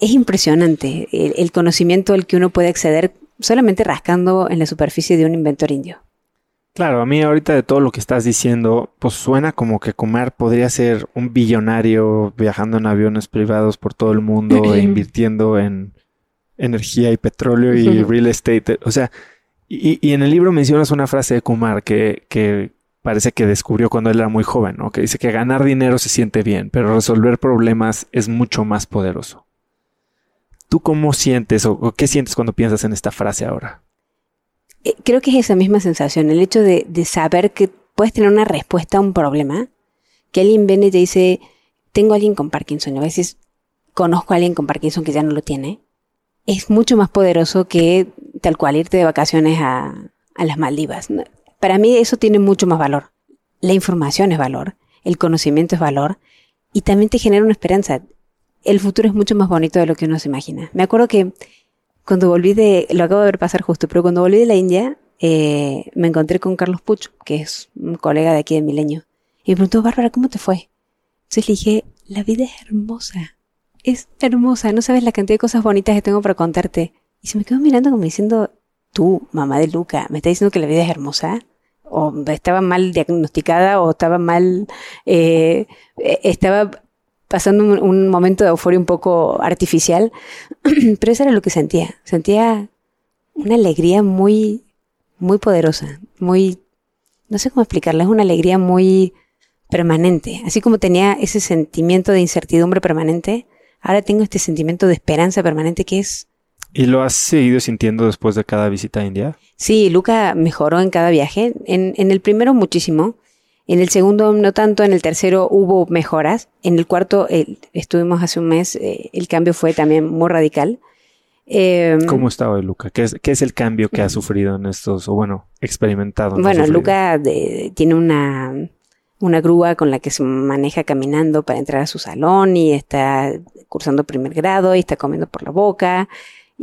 Es impresionante el, el conocimiento al que uno puede acceder solamente rascando en la superficie de un inventor indio. Claro, a mí ahorita de todo lo que estás diciendo, pues suena como que Kumar podría ser un billonario viajando en aviones privados por todo el mundo e *laughs* invirtiendo en energía y petróleo y *laughs* real estate. O sea, y, y, en el libro mencionas una frase de Kumar que, parece que descubrió cuando él era muy joven, ¿no? Que dice que ganar dinero se siente bien, pero resolver problemas es mucho más poderoso. ¿Tú cómo sientes o qué sientes cuando piensas en esta frase ahora? Eh, creo que es esa misma sensación, el hecho de, saber que puedes tener una respuesta a un problema, que alguien viene y te dice, tengo a alguien con Parkinson, a veces conozco a alguien con Parkinson que ya no lo tiene, es mucho más poderoso que tal cual irte de vacaciones a, a las Maldivas. Para mí eso tiene mucho más valor. La información es valor, el conocimiento es valor y también te genera una esperanza. El futuro es mucho más bonito de lo que uno se imagina. Me acuerdo que cuando volví de, lo acabo de ver pasar justo, pero cuando volví de la India, eh, me encontré con Carlos Puch, que es un colega de aquí de Milenio. Y me preguntó, Bárbara, ¿cómo te fue? Entonces le dije, la vida es hermosa. Es hermosa. No sabes la cantidad de cosas bonitas que tengo para contarte. Y se me quedó mirando como diciendo, tú, mamá de Luca, ¿me estás diciendo que la vida es hermosa? O estaba mal diagnosticada o estaba mal, eh, eh estaba pasando un, momento de euforia un poco artificial, *clears throat* pero eso era lo que sentía. Sentía una alegría muy, muy poderosa, muy, no sé cómo explicarla, es una alegría muy permanente. Así como tenía ese sentimiento de incertidumbre permanente, ahora tengo este sentimiento de esperanza permanente que es... ¿Y lo has seguido sintiendo después de cada visita a India? Sí, Luca mejoró en cada viaje. En, en el primero muchísimo. En el segundo no tanto, en el tercero hubo mejoras. En el cuarto estuvimos hace un mes, eh, el cambio fue también muy radical. Em, ¿Cómo está hoy Luca? ¿Qué es, el cambio que ha sufrido en estos, o bueno, experimentado? bueno, Luca tiene una, una grúa con la que se maneja caminando para entrar a su salón y está cursando primer grado y está comiendo por la boca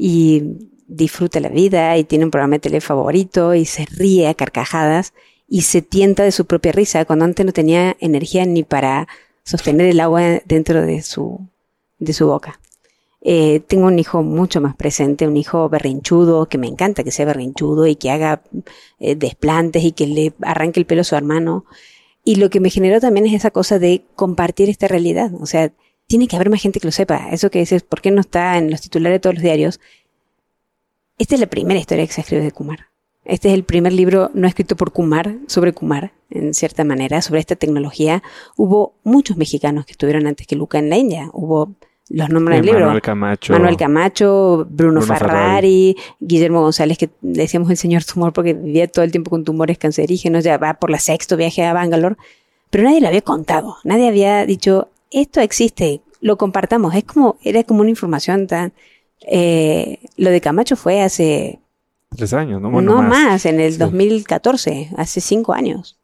y disfruta la vida y tiene un programa de tele favorito y se ríe a carcajadas y se tienta de su propia risa cuando antes no tenía energía ni para sostener el agua dentro de su, de su boca. Eh, tengo un hijo mucho más presente, un hijo berrinchudo, que me encanta que sea berrinchudo y que haga eh, desplantes y que le arranque el pelo a su hermano. Y lo que me generó también es esa cosa de compartir esta realidad. O sea, tiene que haber más gente que lo sepa. Eso que dices, ¿por qué no está en los titulares de todos los diarios? Esta es la primera historia que se escribe de Kumar. Este es el primer libro no escrito por Kumar, sobre Kumar, en cierta manera, sobre esta tecnología. Hubo muchos mexicanos que estuvieron antes que Luca en la India. Hubo los nombres del libro. Manuel Camacho. Manuel Camacho, Bruno, Ferrari, Guillermo González, que decíamos el señor tumor porque vivía todo el tiempo con tumores cancerígenos, ya va por la sexto viaje a Bangalore. Pero nadie lo había contado. Nadie había dicho, esto existe, lo compartamos. Es como, era como una información tan... Eh, lo de Camacho fue hace Tres años, ¿no? no más. en el 2014, hace cinco años.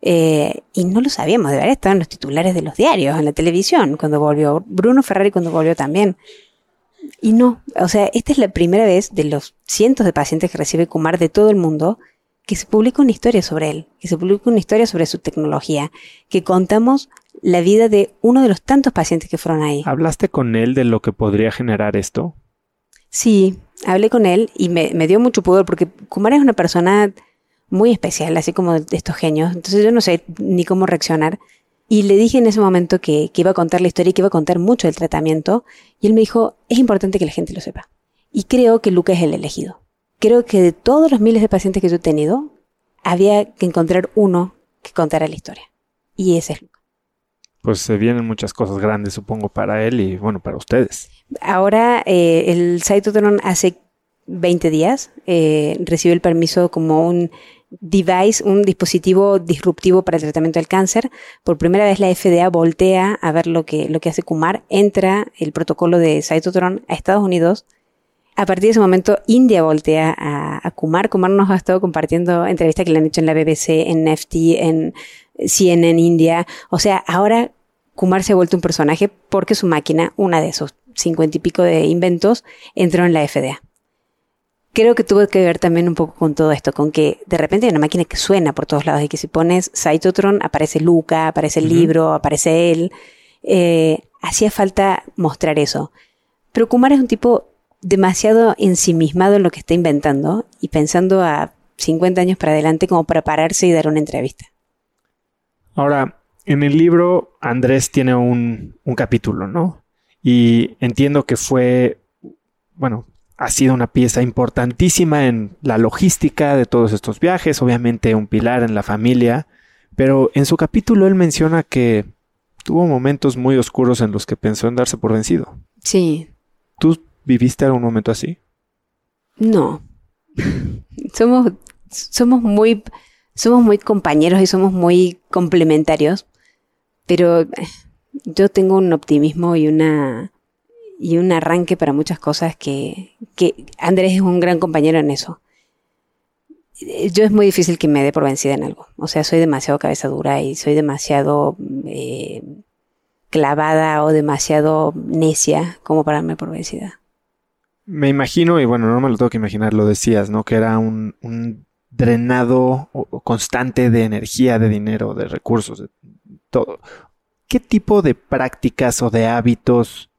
Eh, y no lo sabíamos, de verdad estaban los titulares de los diarios, en la televisión, cuando volvió. Bruno Ferrari cuando volvió también. Y no, o sea, esta es la primera vez de los cientos de pacientes que recibe Kumar de todo el mundo que se publique una historia sobre él, que se publique una historia sobre su tecnología, que contamos la vida de uno de los tantos pacientes que fueron ahí. ¿Hablaste con él de lo que podría generar esto? Sí, hablé con él y me, dio mucho pudor porque Kumar es una persona muy especial, así como de estos genios. Entonces yo no sé ni cómo reaccionar. Y le dije en ese momento que, que, iba a contar la historia y que iba a contar mucho del tratamiento. Y él me dijo, es importante que la gente lo sepa. Y creo que Luca es el elegido. Creo que de todos los miles de pacientes que yo he tenido, había que encontrar uno que contara la historia. Y ese es Luca. Pues se vienen muchas cosas grandes, supongo, para él y bueno, para ustedes. Ahora, eh, el Cytotron hace 20 días eh, recibió el permiso como un device, un dispositivo disruptivo para el tratamiento del cáncer. Por primera vez la FDA voltea a ver lo que, lo que hace Kumar, entra el protocolo de Cytotron a Estados Unidos. A partir de ese momento, India voltea a, Kumar. Kumar nos ha estado compartiendo entrevistas que le han hecho en la BBC, en FT, en CNN India. O sea, ahora Kumar se ha vuelto un personaje porque su máquina, una de esos cincuenta y pico de inventos, entró en la FDA creo que tuvo que ver también un poco con todo esto, con que de repente hay una máquina que suena por todos lados y que si pones Cytotron aparece Luca, aparece el libro, aparece él. Eh, hacía falta mostrar eso. Pero Kumar es un tipo demasiado ensimismado en lo que está inventando y pensando a 50 años para adelante como para pararse y dar una entrevista. Ahora, en el libro Andrés tiene un, un capítulo, ¿no? Y entiendo que fue, bueno, ha sido una pieza importantísima en la logística de todos estos viajes, obviamente un pilar en la familia, pero en su capítulo él menciona que tuvo momentos muy oscuros en los que pensó en darse por vencido. Sí. ¿Tú viviste algún momento así? No. *laughs* somos, somos muy, somos muy compañeros y somos muy complementarios, pero yo tengo un optimismo y una y un arranque para muchas cosas que, que Andrés es un gran compañero en eso. Yo es muy difícil que me dé por vencida en algo. O sea, soy demasiado cabeza dura y soy demasiado eh, clavada o demasiado necia como para darme por vencida. Me imagino, y bueno, no me lo tengo que imaginar, lo decías, ¿no? Que era un, un drenado constante de energía, de dinero, de recursos, de todo. ¿Qué tipo de prácticas o de hábitos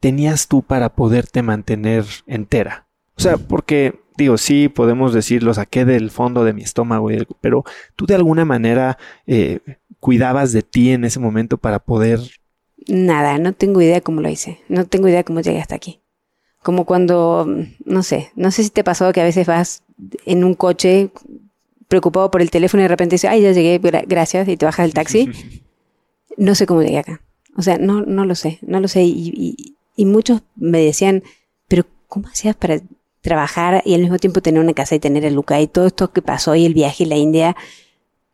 tenías tú para poderte mantener entera? O sea, porque digo, sí, podemos decir, lo saqué del fondo de mi estómago, pero tú de alguna manera eh, cuidabas de ti en ese momento para poder... Nada, no tengo idea cómo lo hice, no tengo idea cómo llegué hasta aquí. Como cuando, no sé, no sé si te pasó que a veces vas en un coche preocupado por el teléfono y de repente dices, ay, ya llegué, gracias, y te bajas del taxi. *laughs* No sé cómo llegué acá. O sea, no, no lo sé, no lo sé. y, y muchos me decían, pero ¿cómo hacías para trabajar y al mismo tiempo tener una casa y tener el Luca y todo esto que pasó y el viaje y la India?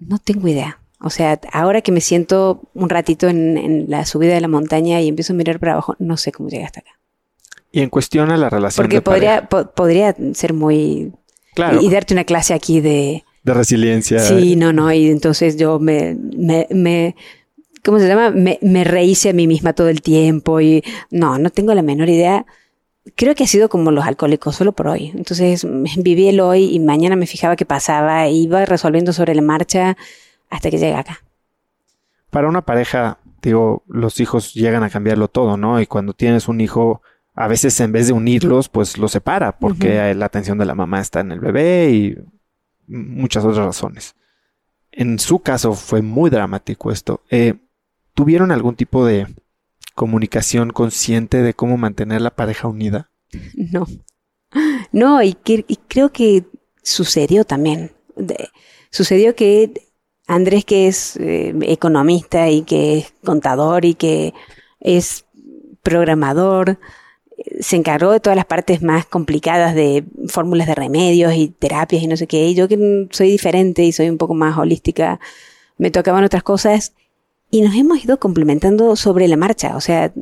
No tengo idea. O sea, ahora que me siento un ratito en, la subida de la montaña y empiezo a mirar para abajo, no sé cómo llegué hasta acá. Y en cuestión a la relación Porque podría, podría ser muy... Claro. Y, darte una clase aquí de... De resiliencia. Sí, no, no. Y entonces yo me, me ¿cómo se llama? Me, me rehice a mí misma todo el tiempo y no, no tengo la menor idea. Creo que ha sido como los alcohólicos, solo por hoy. Entonces *laughs* viví el hoy y mañana me fijaba qué pasaba, iba resolviendo sobre la marcha hasta que llegué acá. Para una pareja, digo, los hijos llegan a cambiarlo todo, ¿no? Y cuando tienes un hijo, a veces en vez de unirlos, pues los separa, porque la atención de la mamá está en el bebé y muchas otras razones. En su caso fue muy dramático esto. Eh, ¿Tuvieron algún tipo de comunicación consciente de cómo mantener la pareja unida? *laughs* No. No, y, creo que sucedió también. sucedió que Andrés, que es eh, economista y que es contador y que es programador, se encargó de todas las partes más complicadas de fórmulas de remedios y terapias y no sé qué. Y yo que soy diferente y soy un poco más holística, me tocaban otras cosas y nos hemos ido complementando sobre la marcha. O sea,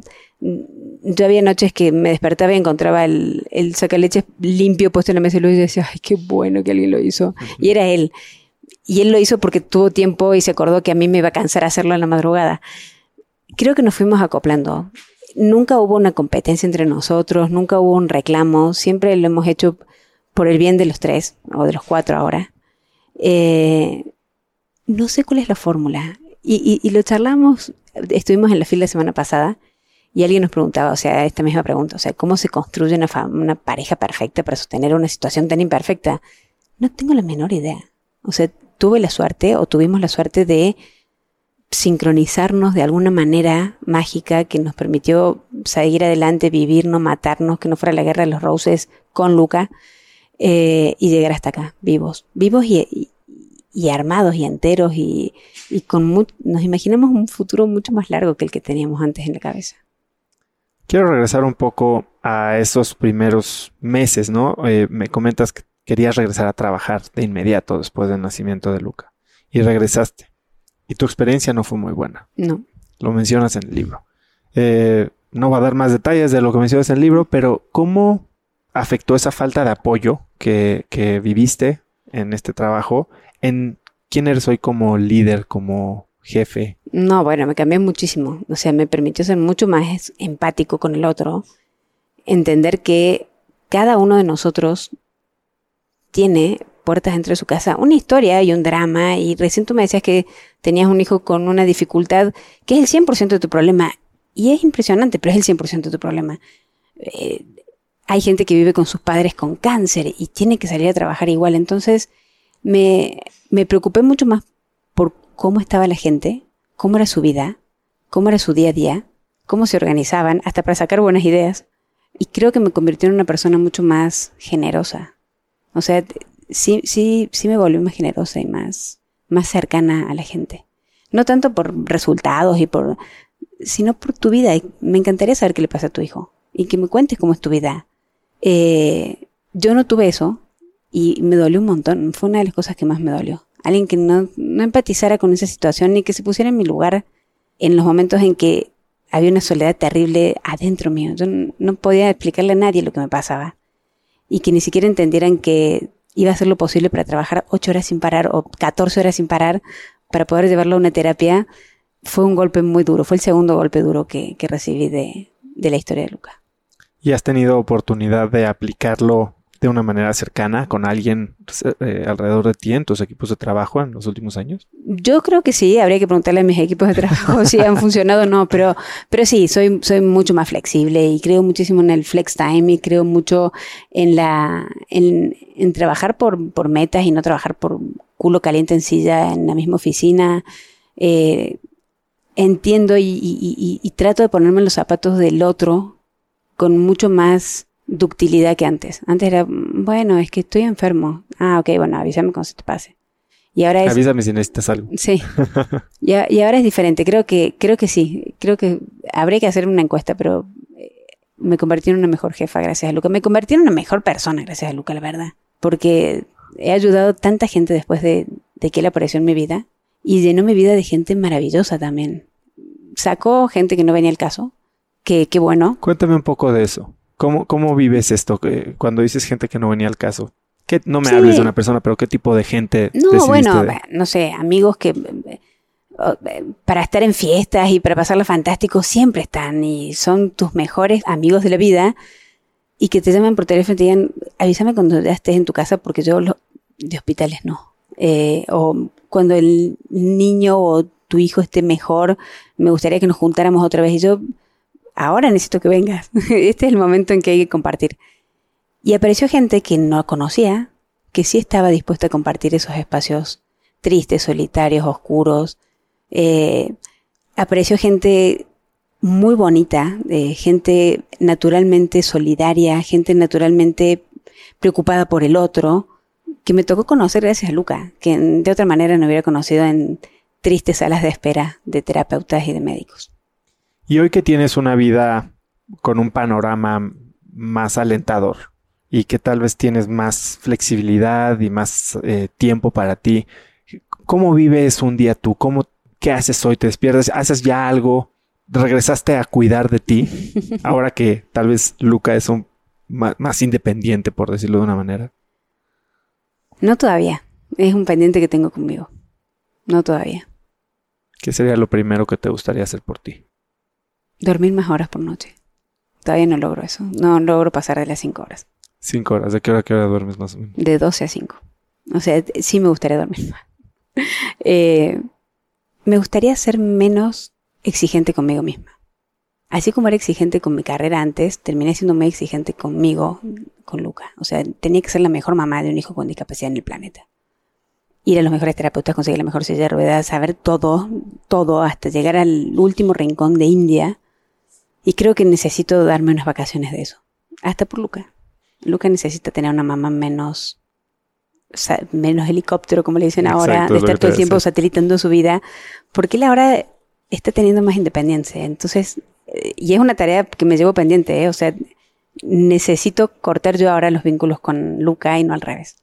yo había noches que me despertaba y encontraba el, el sacaleches limpio puesto en la mesa y decía, ay, qué bueno que alguien lo hizo. Y era él. Y él lo hizo porque tuvo tiempo y se acordó que a mí me iba a cansar hacerlo en la madrugada. Creo que nos fuimos acoplando. Nunca hubo una competencia entre nosotros, nunca hubo un reclamo, siempre lo hemos hecho por el bien de los tres, o de los cuatro ahora. Eh, no sé cuál es la fórmula. Y, lo charlamos, estuvimos en la fila la semana pasada y alguien nos preguntaba, o sea, esta misma pregunta, o sea, ¿cómo se construye una, una pareja perfecta para sostener una situación tan imperfecta? No tengo la menor idea. O sea, tuve la suerte o tuvimos la suerte de sincronizarnos de alguna manera mágica que nos permitió seguir adelante, vivir, no matarnos, que no fuera la guerra de los Roses con Luca eh, y llegar hasta acá, vivos, vivos y, armados y enteros y, y con nos imaginamos un futuro mucho más largo que el que teníamos antes en la cabeza. Quiero regresar un poco a esos primeros meses, ¿no? Eh, me comentas que querías regresar a trabajar de inmediato después del nacimiento de Luca y regresaste. Y tu experiencia no fue muy buena. No. Lo mencionas en el libro. Eh, no va a dar más detalles de lo que mencionas en el libro, pero ¿cómo afectó esa falta de apoyo que, que viviste en este trabajo en quién eres hoy como líder, como jefe? No, bueno, me cambié muchísimo. O sea, me permitió ser mucho más empático con el otro, entender que cada uno de nosotros tiene puertas dentro de su casa una historia y un drama. Y recién tú me decías que tenías un hijo con una dificultad que es el 100% de tu problema. Y es impresionante, pero es el 100% de tu problema. Eh, hay gente que vive con sus padres con cáncer y tiene que salir a trabajar igual. Entonces me, me preocupé mucho más por cómo estaba la gente, cómo era su vida, cómo era su día a día, cómo se organizaban, hasta para sacar buenas ideas. Y creo que me convirtió en una persona mucho más generosa. O sea, sí, sí, sí me volvió más generosa y más, más cercana a la gente. No tanto por resultados y por, sino por tu vida. me encantaría saber qué le pasa a tu hijo y que me cuentes cómo es tu vida. Eh, yo no tuve eso y me dolió un montón. Fue una de las cosas que más me dolió. Alguien que no, no empatizara con esa situación ni que se pusiera en mi lugar en los momentos en que había una soledad terrible adentro mío. Yo no podía explicarle a nadie lo que me pasaba. Y que ni siquiera entendieran que iba a hacer lo posible para trabajar ocho horas sin parar o 14 horas sin parar para poder llevarlo a una terapia, fue un golpe muy duro. Fue el segundo golpe duro que, que recibí de, de la historia de Luca. ¿Y has tenido oportunidad de aplicarlo de una manera cercana con alguien eh, alrededor de ti en tus equipos de trabajo en los últimos años? Yo creo que sí, habría que preguntarle a mis equipos de trabajo *laughs* si han funcionado o no, pero, pero sí, soy, soy mucho más flexible y creo muchísimo en el flex time y creo mucho en la, en, en trabajar por, por metas y no trabajar por culo caliente en silla en la misma oficina. Eh, entiendo y, y, y trato de ponerme en los zapatos del otro con mucho más ductilidad que antes. Antes era, bueno, es que estoy enfermo. Ah, ok, bueno, avísame cuando se te pase. Y ahora es... Avísame si necesitas algo. Sí. *laughs* y, y, ahora es diferente. Creo que, creo que sí. Creo que habría que hacer una encuesta, pero eh, me convertí en una mejor jefa gracias a Luca. Me convertí en una mejor persona gracias a Luca, la verdad. Porque he ayudado a tanta gente después de, de que él apareció en mi vida. Y llenó mi vida de gente maravillosa también. Sacó gente que no venía al caso. Que, qué bueno. Cuéntame un poco de eso. ¿Cómo, cómo vives esto cuando dices gente que no venía al caso? ¿Qué, no me hables de una persona, pero ¿qué tipo de gente? No, bueno, no sé, amigos que para estar en fiestas y para pasarlo fantástico siempre están y son tus mejores amigos de la vida y que te llaman por teléfono y te digan, avísame cuando ya estés en tu casa porque yo de hospitales no. Eh, o cuando el niño o tu hijo esté mejor, me gustaría que nos juntáramos otra vez y yo ahora necesito que vengas. *laughs* Este es el momento en que hay que compartir. Y apareció gente que no conocía, que sí estaba dispuesta a compartir esos espacios tristes, solitarios, oscuros. Eh, apareció gente muy bonita, eh, gente naturalmente solidaria, gente naturalmente preocupada por el otro, que me tocó conocer gracias a Luca, que de otra manera no hubiera conocido en tristes salas de espera de terapeutas y de médicos. Y hoy que tienes una vida con un panorama más alentador y que tal vez tienes más flexibilidad y más eh, tiempo para ti, ¿cómo vives un día tú? ¿Cómo, ¿Qué haces hoy? ¿Te despiertas? ¿Haces ya algo? ¿Regresaste a cuidar de ti? *laughs* Ahora que tal vez Luca es un más independiente, por decirlo de una manera. No todavía. Es un pendiente que tengo conmigo. No todavía. ¿Qué sería lo primero que te gustaría hacer por ti? Dormir más horas por noche. Todavía no logro eso. No logro pasar de las 5 horas. 5 horas. ¿De qué hora a qué hora duermes más o menos? De 12 a 5. O sea, sí me gustaría dormir más. *laughs* Eh, me gustaría ser menos exigente conmigo misma. Así como era exigente con mi carrera antes, terminé siendo muy exigente conmigo, con Luca. O sea, tenía que ser la mejor mamá de un hijo con discapacidad en el planeta. Ir a los mejores terapeutas, conseguir la mejor silla de ruedas, saber todo, todo, hasta llegar al último rincón de India. Y creo que necesito darme unas vacaciones de eso. Hasta por Luca. Luca necesita tener una mamá menos, menos helicóptero, como le dicen ahora, de estar todo el tiempo satelitando su vida, porque él ahora está teniendo más independencia. Entonces, y es una tarea que me llevo pendiente, ¿eh? o sea, necesito cortar yo ahora los vínculos con Luca y no al revés.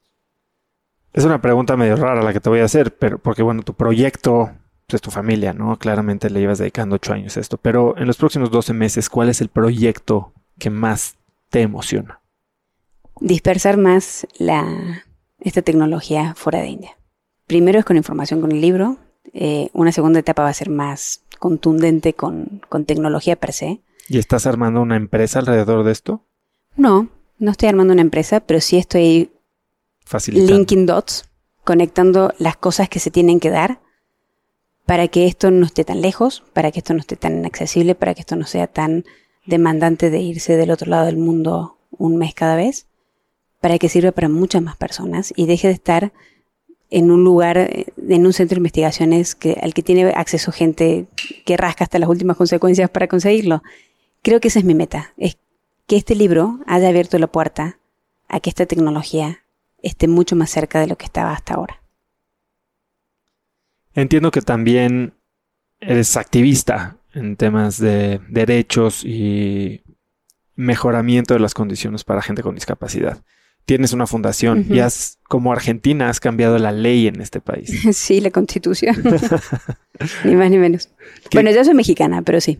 Es una pregunta medio rara la que te voy a hacer, pero porque bueno, tu proyecto pues, es tu familia, ¿no? Claramente le llevas dedicando ocho años a esto, pero en los próximos 12 meses, ¿cuál es el proyecto que más te emociona? Dispersar más la, esta tecnología fuera de India. Primero es con información con el libro, eh, una segunda etapa va a ser más contundente con, tecnología per se. ¿Y estás armando una empresa alrededor de esto? No, no estoy armando una empresa, pero sí estoy linking dots, conectando las cosas que se tienen que dar para que esto no esté tan lejos, para que esto no esté tan inaccesible, para que esto no sea tan demandante de irse del otro lado del mundo un mes cada vez, para que sirva para muchas más personas y deje de estar en un lugar, eh, en un centro de investigaciones al que tiene acceso gente que rasca hasta las últimas consecuencias para conseguirlo. Creo que esa es mi meta, es que este libro haya abierto la puerta a que esta tecnología esté mucho más cerca de lo que estaba hasta ahora. Entiendo que también eres activista en temas de derechos y mejoramiento de las condiciones para gente con discapacidad tienes una fundación y has, como Argentina, has cambiado la ley en este país. *laughs* Sí, la constitución. *laughs* *laughs* ni más ni menos. Bueno, yo soy mexicana, pero sí.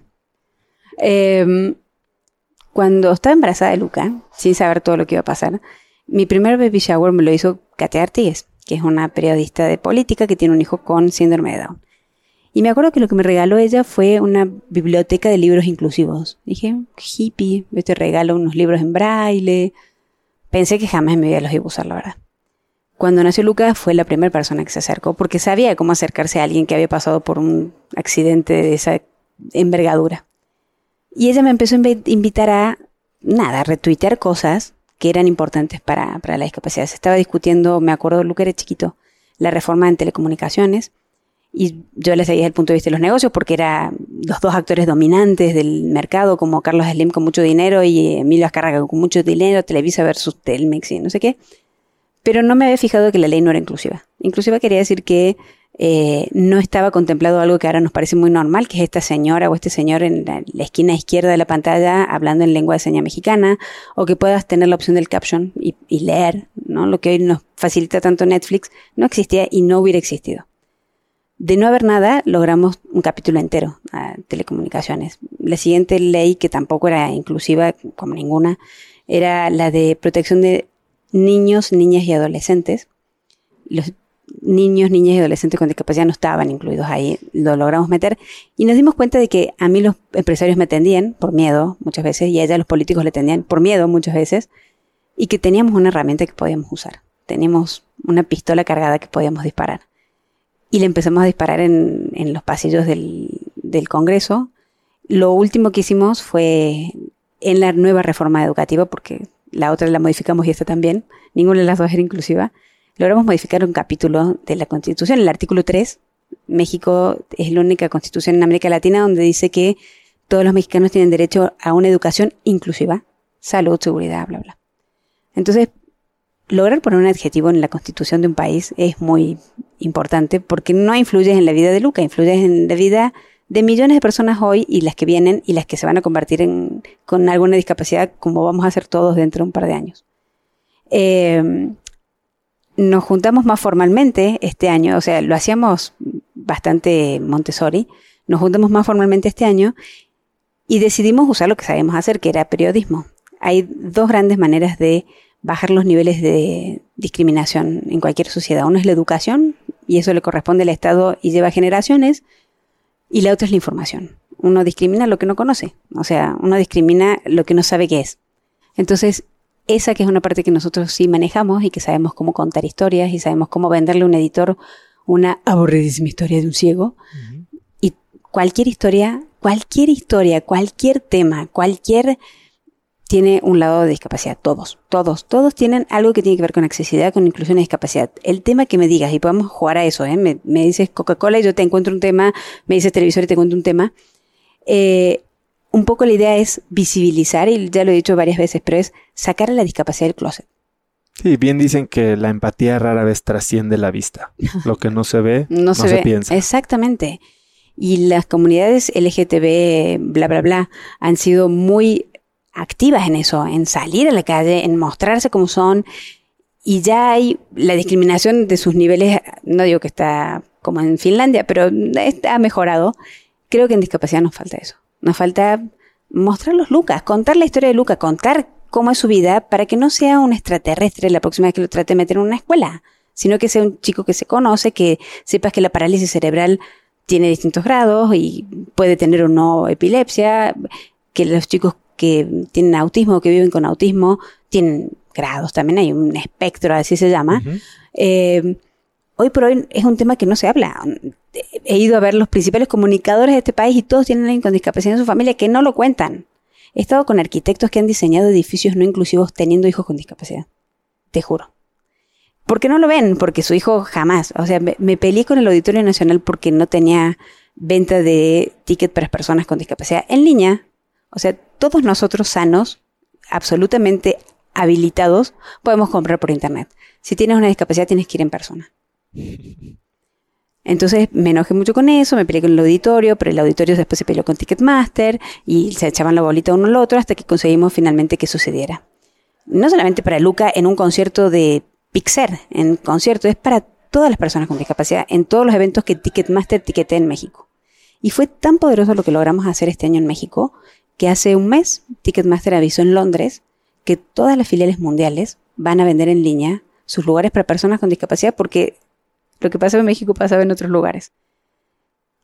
Em, cuando estaba embarazada de Luca, sin saber todo lo que iba a pasar, mi primer baby shower me lo hizo Katia Artigues, que es una periodista de política que tiene un hijo con síndrome de Down. Y me acuerdo que lo que me regaló ella fue una biblioteca de libros inclusivos. Dije, hippie, yo te regalo unos libros en braille, Pensé que jamás me iba los iba a usar, la verdad. Cuando nació Lucas fue la primera persona que se acercó porque sabía cómo acercarse a alguien que había pasado por un accidente de esa envergadura. Y ella me empezó a invitar a, nada, a retuitear cosas que eran importantes para, para la discapacidad. Se estaba discutiendo, me acuerdo, Lucas era chiquito, la reforma en telecomunicaciones y yo les seguía el punto de vista de los negocios porque eran los dos actores dominantes del mercado, como Carlos Slim con mucho dinero y Emilio Azcárraga con mucho dinero, Televisa versus Telmex y no sé qué. Pero no me había fijado que la ley no era inclusiva. Inclusiva quería decir que eh, no estaba contemplado algo que ahora nos parece muy normal, que es esta señora o este señor en la, esquina izquierda de la pantalla hablando en lengua de seña mexicana, o que puedas tener la opción del caption y, y leer, ¿no? Lo que hoy nos facilita tanto Netflix, no existía y no hubiera existido. De no haber nada, logramos un capítulo entero a telecomunicaciones. La siguiente ley, que tampoco era inclusiva como ninguna, era la de protección de niños, niñas y adolescentes. Los niños, niñas y adolescentes con discapacidad no estaban incluidos ahí, lo logramos meter y nos dimos cuenta de que a mí los empresarios me atendían por miedo muchas veces y a ella los políticos le atendían por miedo muchas veces y que teníamos una herramienta que podíamos usar. Teníamos una pistola cargada que podíamos disparar y le empezamos a disparar en, en los pasillos del, del, Congreso. Lo último que hicimos fue en la nueva reforma educativa, porque la otra la modificamos y esta también, ninguna de las dos era inclusiva, logramos modificar un capítulo de la Constitución, el artículo 3. México es la única constitución en América Latina donde dice que todos los mexicanos tienen derecho a una educación inclusiva, salud, seguridad, bla, bla. Entonces, lograr poner un adjetivo en la constitución de un país es muy importante porque no influye en la vida de Luca, influye en la vida de millones de personas hoy y las que vienen y las que se van a convertir en, con alguna discapacidad como vamos a hacer todos dentro de un par de años. Eh, nos juntamos más formalmente este año, o sea, lo hacíamos bastante Montessori, nos juntamos más formalmente este año y decidimos usar lo que sabemos hacer, que era periodismo. Hay dos grandes maneras de bajar los niveles de discriminación en cualquier sociedad. Uno es la educación, y eso le corresponde al Estado y lleva generaciones, y la otra es la información. Uno discrimina lo que no conoce, o sea, uno discrimina lo que no sabe qué es. Entonces, esa que es una parte que nosotros sí manejamos y que sabemos cómo contar historias y sabemos cómo venderle a un editor una aburridísima historia de un ciego. Y cualquier historia, cualquier historia, cualquier tema, cualquier tiene un lado de discapacidad. Todos, todos, todos tienen algo que tiene que ver con accesibilidad, con inclusión y discapacidad. El tema que me digas, y podemos jugar a eso, ¿eh? me, dices Coca-Cola y yo te encuentro un tema, me dices televisor y te encuentro un tema. Eh, un poco la idea es visibilizar, y ya lo he dicho varias veces, pero es sacar a la discapacidad del closet. Sí, bien dicen que la empatía rara vez trasciende la vista. *laughs* Lo que no se ve, no, se, piensa. Exactamente. Y las comunidades LGTB, bla, bla, bla, han sido muy activas en eso, en salir a la calle, en mostrarse como son. Y ya hay la discriminación de sus niveles, no digo que está como en Finlandia, pero ha mejorado. Creo que en discapacidad nos falta eso. Nos falta mostrar los Lucas, contar la historia de Lucas, contar cómo es su vida para que no sea un extraterrestre la próxima vez que lo trate de meter en una escuela, sino que sea un chico que se conoce, que sepas que la parálisis cerebral tiene distintos grados y puede tener o no epilepsia, que los chicos que tienen autismo o que viven con autismo tienen grados, también hay un espectro, así se llama. Eh, hoy por hoy es un tema que no se habla. He ido a ver los principales comunicadores de este país y todos tienen alguien con discapacidad en su familia que no lo cuentan. He estado con arquitectos que han diseñado edificios no inclusivos teniendo hijos con discapacidad. Te juro. ¿Por qué no lo ven? Porque su hijo jamás. O sea, me, me peleé con el Auditorio Nacional porque no tenía venta de ticket para personas con discapacidad en línea. O sea, todos nosotros sanos, absolutamente habilitados, podemos comprar por internet. Si tienes una discapacidad, tienes que ir en persona. Entonces me enojé mucho con eso, me peleé con el auditorio, pero el auditorio después se peleó con Ticketmaster y se echaban la bolita uno al otro hasta que conseguimos finalmente que sucediera. No solamente para Luca en un concierto de Pixar, en concierto, es para todas las personas con discapacidad, en todos los eventos que Ticketmaster etiqueté en México. Y fue tan poderoso lo que logramos hacer este año en México que hace un mes Ticketmaster avisó en Londres que todas las filiales mundiales van a vender en línea sus lugares para personas con discapacidad porque lo que pasaba en México pasaba en otros lugares.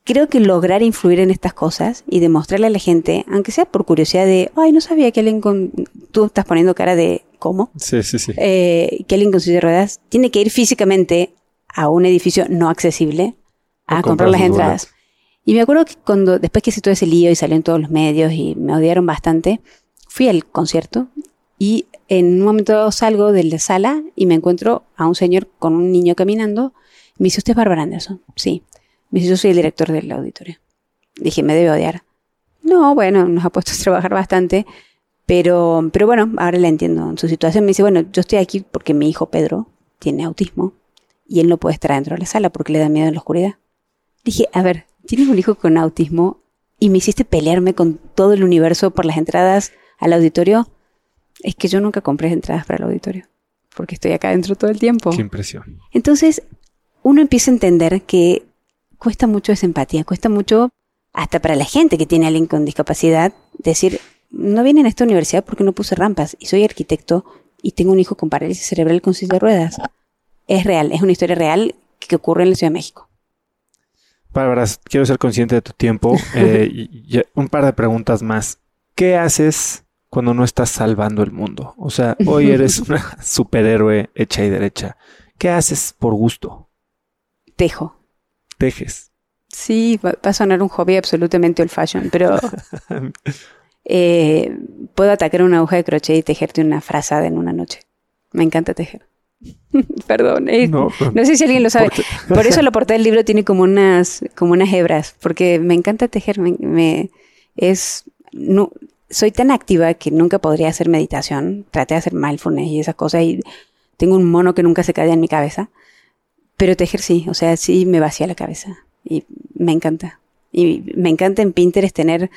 Creo que lograr influir en estas cosas y demostrarle a la gente, aunque sea por curiosidad de, ay, no sabía que alguien con... Tú estás poniendo cara de, ¿cómo? Sí, sí, sí. Eh, que alguien con silla de ruedas tiene que ir físicamente a un edificio no accesible a comprar las entradas. Y me acuerdo que cuando, después que hice todo ese lío y salió en todos los medios y me odiaron bastante, fui al concierto y en un momento salgo de la sala y me encuentro a un señor con un niño caminando. Me dice, ¿usted es Barbara Anderson? Sí. Me dice, yo soy el director del auditorio. Dije, me debe odiar. No, bueno, nos ha puesto a trabajar bastante, pero, pero bueno, ahora la entiendo en su situación. Me dice, bueno, yo estoy aquí porque mi hijo Pedro tiene autismo y él no puede estar dentro de la sala porque le da miedo en la oscuridad. Dije, a ver, tienes un hijo con autismo y me hiciste pelearme con todo el universo por las entradas al auditorio, es que yo nunca compré entradas para el auditorio, porque estoy acá dentro todo el tiempo. Qué impresión. Entonces, uno empieza a entender que cuesta mucho esa empatía, cuesta mucho, hasta para la gente que tiene alguien con discapacidad, decir, no viene a esta universidad porque no puse rampas y soy arquitecto y tengo un hijo con parálisis cerebral con silla de ruedas. Es real, es una historia real que ocurre en la Ciudad de México. Bárbara, quiero ser consciente de tu tiempo. *laughs* Eh, un par de preguntas más. ¿Qué haces cuando no estás salvando el mundo? O sea, hoy *laughs* eres una superhéroe hecha y derecha. ¿Qué haces por gusto? Tejo. Tejes. Sí, va, a sonar un hobby absolutamente old fashion, pero *laughs* eh, puedo atacar una aguja de crochet y tejerte una frazada en una noche. Me encanta tejer. *laughs* Perdón, eh, no, sé si alguien lo sabe. *laughs* Por eso la portada del libro tiene como unas, como unas hebras, porque me encanta tejer. Me, es, no, soy tan activa que nunca podría hacer meditación. Traté de hacer mindfulness y esas cosas y tengo un mono que nunca se cae en mi cabeza. Pero tejer sí, o sea, sí me vacía la cabeza y me encanta. Y me encanta en Pinterest tener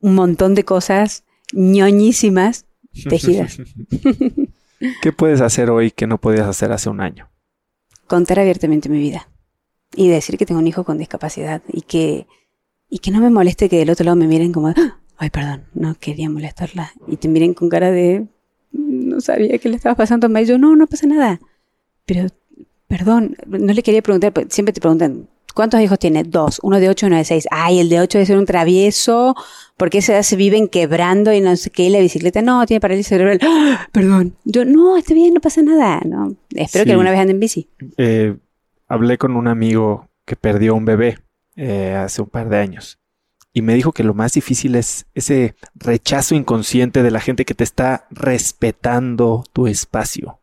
un montón de cosas ñoñísimas *laughs* tejidas. ¿Qué puedes hacer hoy que no podías hacer hace un año? Contar abiertamente mi vida y decir que tengo un hijo con discapacidad y que, y que no me moleste que del otro lado me miren como, ah, ay, perdón, no quería molestarla y te miren con cara de, no sabía que le estaba pasando a y yo, no, no pasa nada. Pero, perdón, no le quería preguntar, pues, siempre te preguntan, ¿Cuántos hijos tiene? Dos. Uno de ocho y uno de seis. Ay, el de ocho debe ser un travieso, porque ese se viven quebrando y no sé qué, y la bicicleta no, tiene parálisis cerebral. ¡Ah! Perdón. Yo, no, está bien, no pasa nada. No. Espero Sí. que alguna vez ande en bici. Eh, hablé con un amigo que perdió un bebé eh, hace un par de años y me dijo que lo más difícil es ese rechazo inconsciente de la gente que te está respetando tu espacio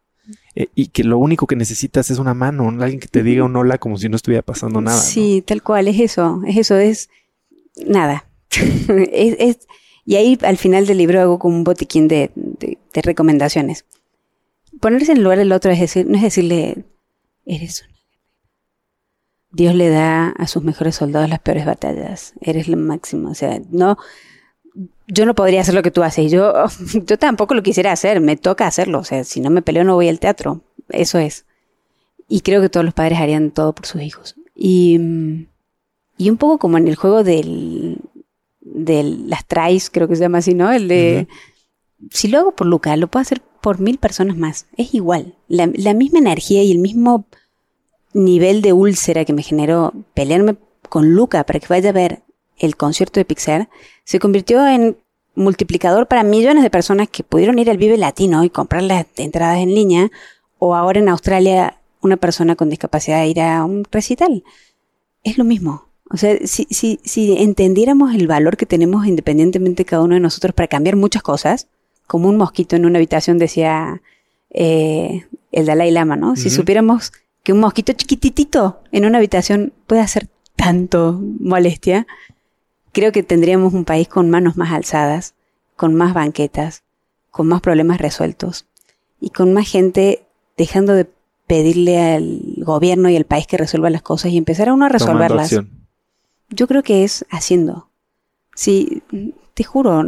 Eh, y que lo único que necesitas es una mano, alguien que te diga un hola como si no estuviera pasando nada. ¿no? Sí, tal cual, es eso, es eso, es nada. *laughs* es, es- y ahí al final del libro hago como un botiquín de, de- de recomendaciones. Ponerse en lugar del otro es decir, no es decirle, eres una. Dios le da a sus mejores soldados las peores batallas. Eres lo máximo. O sea, no, yo no podría hacer lo que tú haces. Yo, *laughs* yo tampoco lo quisiera hacer. Me toca hacerlo. O sea, si no me peleo no voy al teatro. Eso es. Y creo que todos los padres harían todo por sus hijos. Y, y un poco como en el juego del, del las tries, creo que se llama así, ¿no? El de, si lo hago por Luca, lo puedo hacer por mil personas más. Es igual. La, la misma energía y el mismo nivel de úlcera que me generó pelearme con Luca para que vaya a ver el concierto de Pixar, se convirtió en multiplicador para millones de personas que pudieron ir al Vive Latino y comprar las entradas en línea, o ahora en Australia una persona con discapacidad ir a un recital. Es lo mismo. O sea, si, si, si entendiéramos el valor que tenemos independientemente cada uno de nosotros para cambiar muchas cosas, como un mosquito en una habitación decía eh, el Dalai Lama, ¿no? Si supiéramos que un mosquito chiquititito en una habitación puede hacer tanto molestia, creo que tendríamos un país con manos más alzadas, con más banquetas, con más problemas resueltos y con más gente dejando de pedirle al gobierno y al país que resuelva las cosas y empezar a uno a resolverlas. Yo creo que es haciendo. Sí, te juro,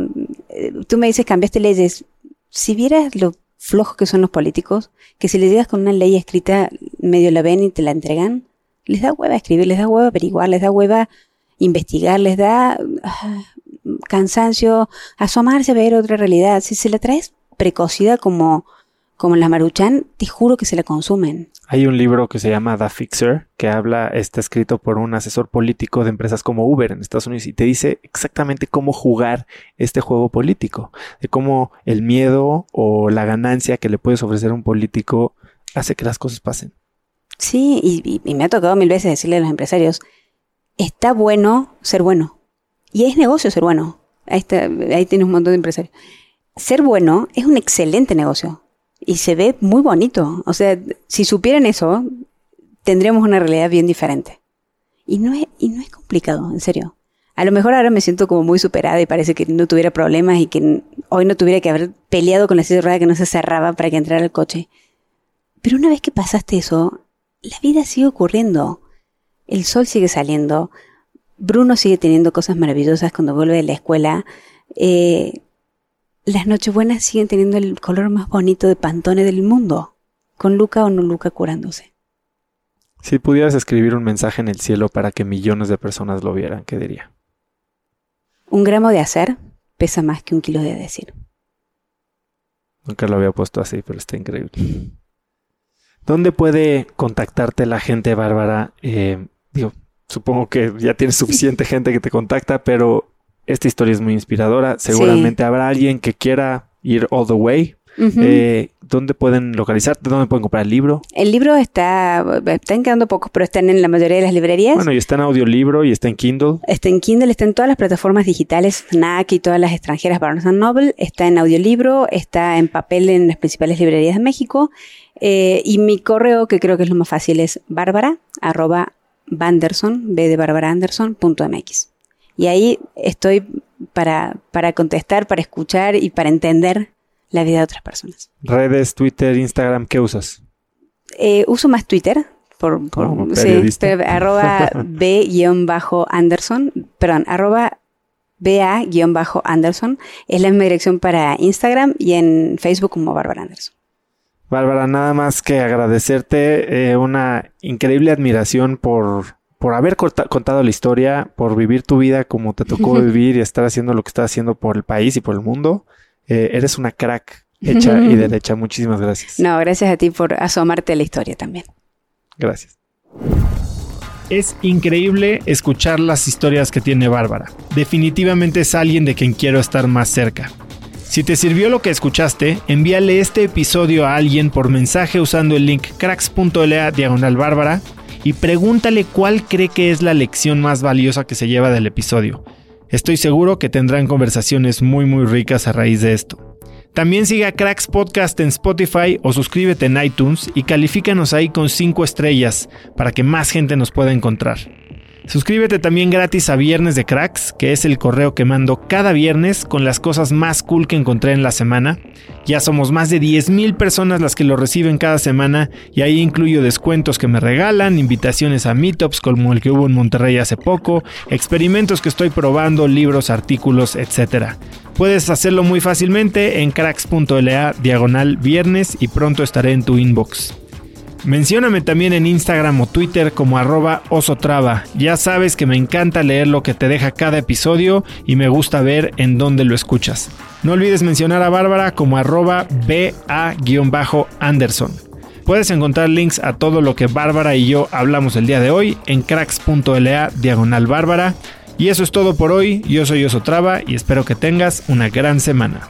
eh, tú me dices cambiaste leyes. Si vieras lo flojos que son los políticos, que si les llegas con una ley escrita, medio la ven y te la entregan, les da hueva escribir, les da hueva averiguar, les da hueva investigar, les da ah, cansancio, asomarse a ver otra realidad. Si se la traes precocida como, como la maruchan, te juro que se la consumen. Hay un libro que se llama The Fixer, que habla, está escrito por un asesor político de empresas como Uber en Estados Unidos y te dice exactamente cómo jugar este juego político, de cómo el miedo o la ganancia que le puedes ofrecer a un político hace que las cosas pasen. Sí, y, y- y me ha tocado mil veces decirle a los empresarios, está bueno ser bueno. Y es negocio ser bueno. Ahí, está, tienes un montón de empresarios. Ser bueno es un excelente negocio. Y se ve muy bonito. O sea, si supieran eso, tendríamos una realidad bien diferente. Y no es, y no es complicado, en serio. A lo mejor ahora me siento como muy superada y parece que no tuviera problemas y que hoy no tuviera que haber peleado con la silla de rueda que no se cerraba para que entrara el coche. Pero una vez que pasaste eso, la vida sigue ocurriendo. El sol sigue saliendo. Bruno sigue teniendo cosas maravillosas cuando vuelve de la escuela. Eh, las Nochebuenas siguen teniendo el color más bonito de Pantone del mundo. Con Luca o no Luca curándose. Si pudieras escribir un mensaje en el cielo para que millones de personas lo vieran, ¿qué diría? Un gramo de hacer pesa más que un kilo de decir. Nunca lo había puesto así, pero está increíble. ¿Dónde puede contactarte la gente, Bárbara? Eh, digo, supongo que ya tienes suficiente gente que te contacta, pero esta historia es muy inspiradora. Seguramente habrá alguien que quiera ir all the way. Eh, ¿Dónde pueden localizarte? ¿Dónde pueden comprar el libro? el libro está, están quedando pocos, pero están en la mayoría de las librerías. Bueno, y está en audiolibro y está en Kindle. Está en Kindle, está en todas las plataformas digitales, FNAC y todas las extranjeras, Barnes Noble, está en audiolibro, está en papel en las principales librerías de México. eh, y mi correo, que creo que es lo más fácil, es bárbara, arroba, banderson, b de Bárbara Anderson, punto mx. Y ahí estoy para, para contestar, para escuchar y para entender la vida de otras personas. Redes, Twitter, Instagram, ¿qué usas? Eh, uso más Twitter. Por, por- Como sí, arroba *laughs* B-Anderson, perdón, arroba BA-Anderson es la misma dirección para Instagram y en Facebook como Bárbara Anderson. Bárbara, nada más que agradecerte eh, una increíble admiración por, por haber corta- contado la historia, por vivir tu vida como te tocó *laughs* vivir y estar haciendo lo que estás haciendo por el país y por el mundo. Eh, eres una crack hecha y *laughs* derecha. Muchísimas gracias. No, gracias a ti por asomarte a la historia también. Gracias. Es increíble escuchar las historias que tiene Bárbara. Definitivamente es alguien de quien quiero estar más cerca. Si te sirvió lo que escuchaste, envíale este episodio a alguien por mensaje usando el link cracks.la diagonal y pregúntale cuál cree que es la lección más valiosa que se lleva del episodio. Estoy seguro que tendrán conversaciones muy muy ricas a raíz de esto. También sigue a Cracks Podcast en Spotify o suscríbete en iTunes y califícanos ahí con 5 estrellas para que más gente nos pueda encontrar. Suscríbete también gratis a Viernes de Cracks, que es el correo que mando cada viernes con las cosas más cool que encontré en la semana. Ya somos más de 10.000 personas las que lo reciben cada semana y ahí incluyo descuentos que me regalan, invitaciones a meetups como el que hubo en Monterrey hace poco, experimentos que estoy probando, libros, artículos, etc. Puedes hacerlo muy fácilmente en cracks.la diagonal viernes y pronto estaré en tu inbox. Mencióname también en Instagram o Twitter como arroba osotrava. Ya sabes que me encanta leer lo que te deja cada episodio y me gusta ver en dónde lo escuchas. No olvides mencionar a Bárbara como arroba ba-anderson. Puedes encontrar links a todo lo que Bárbara y yo hablamos el día de hoy en cracks.la diagonal Bárbara. Y eso es todo por hoy. Yo soy Osotrava y espero que tengas una gran semana.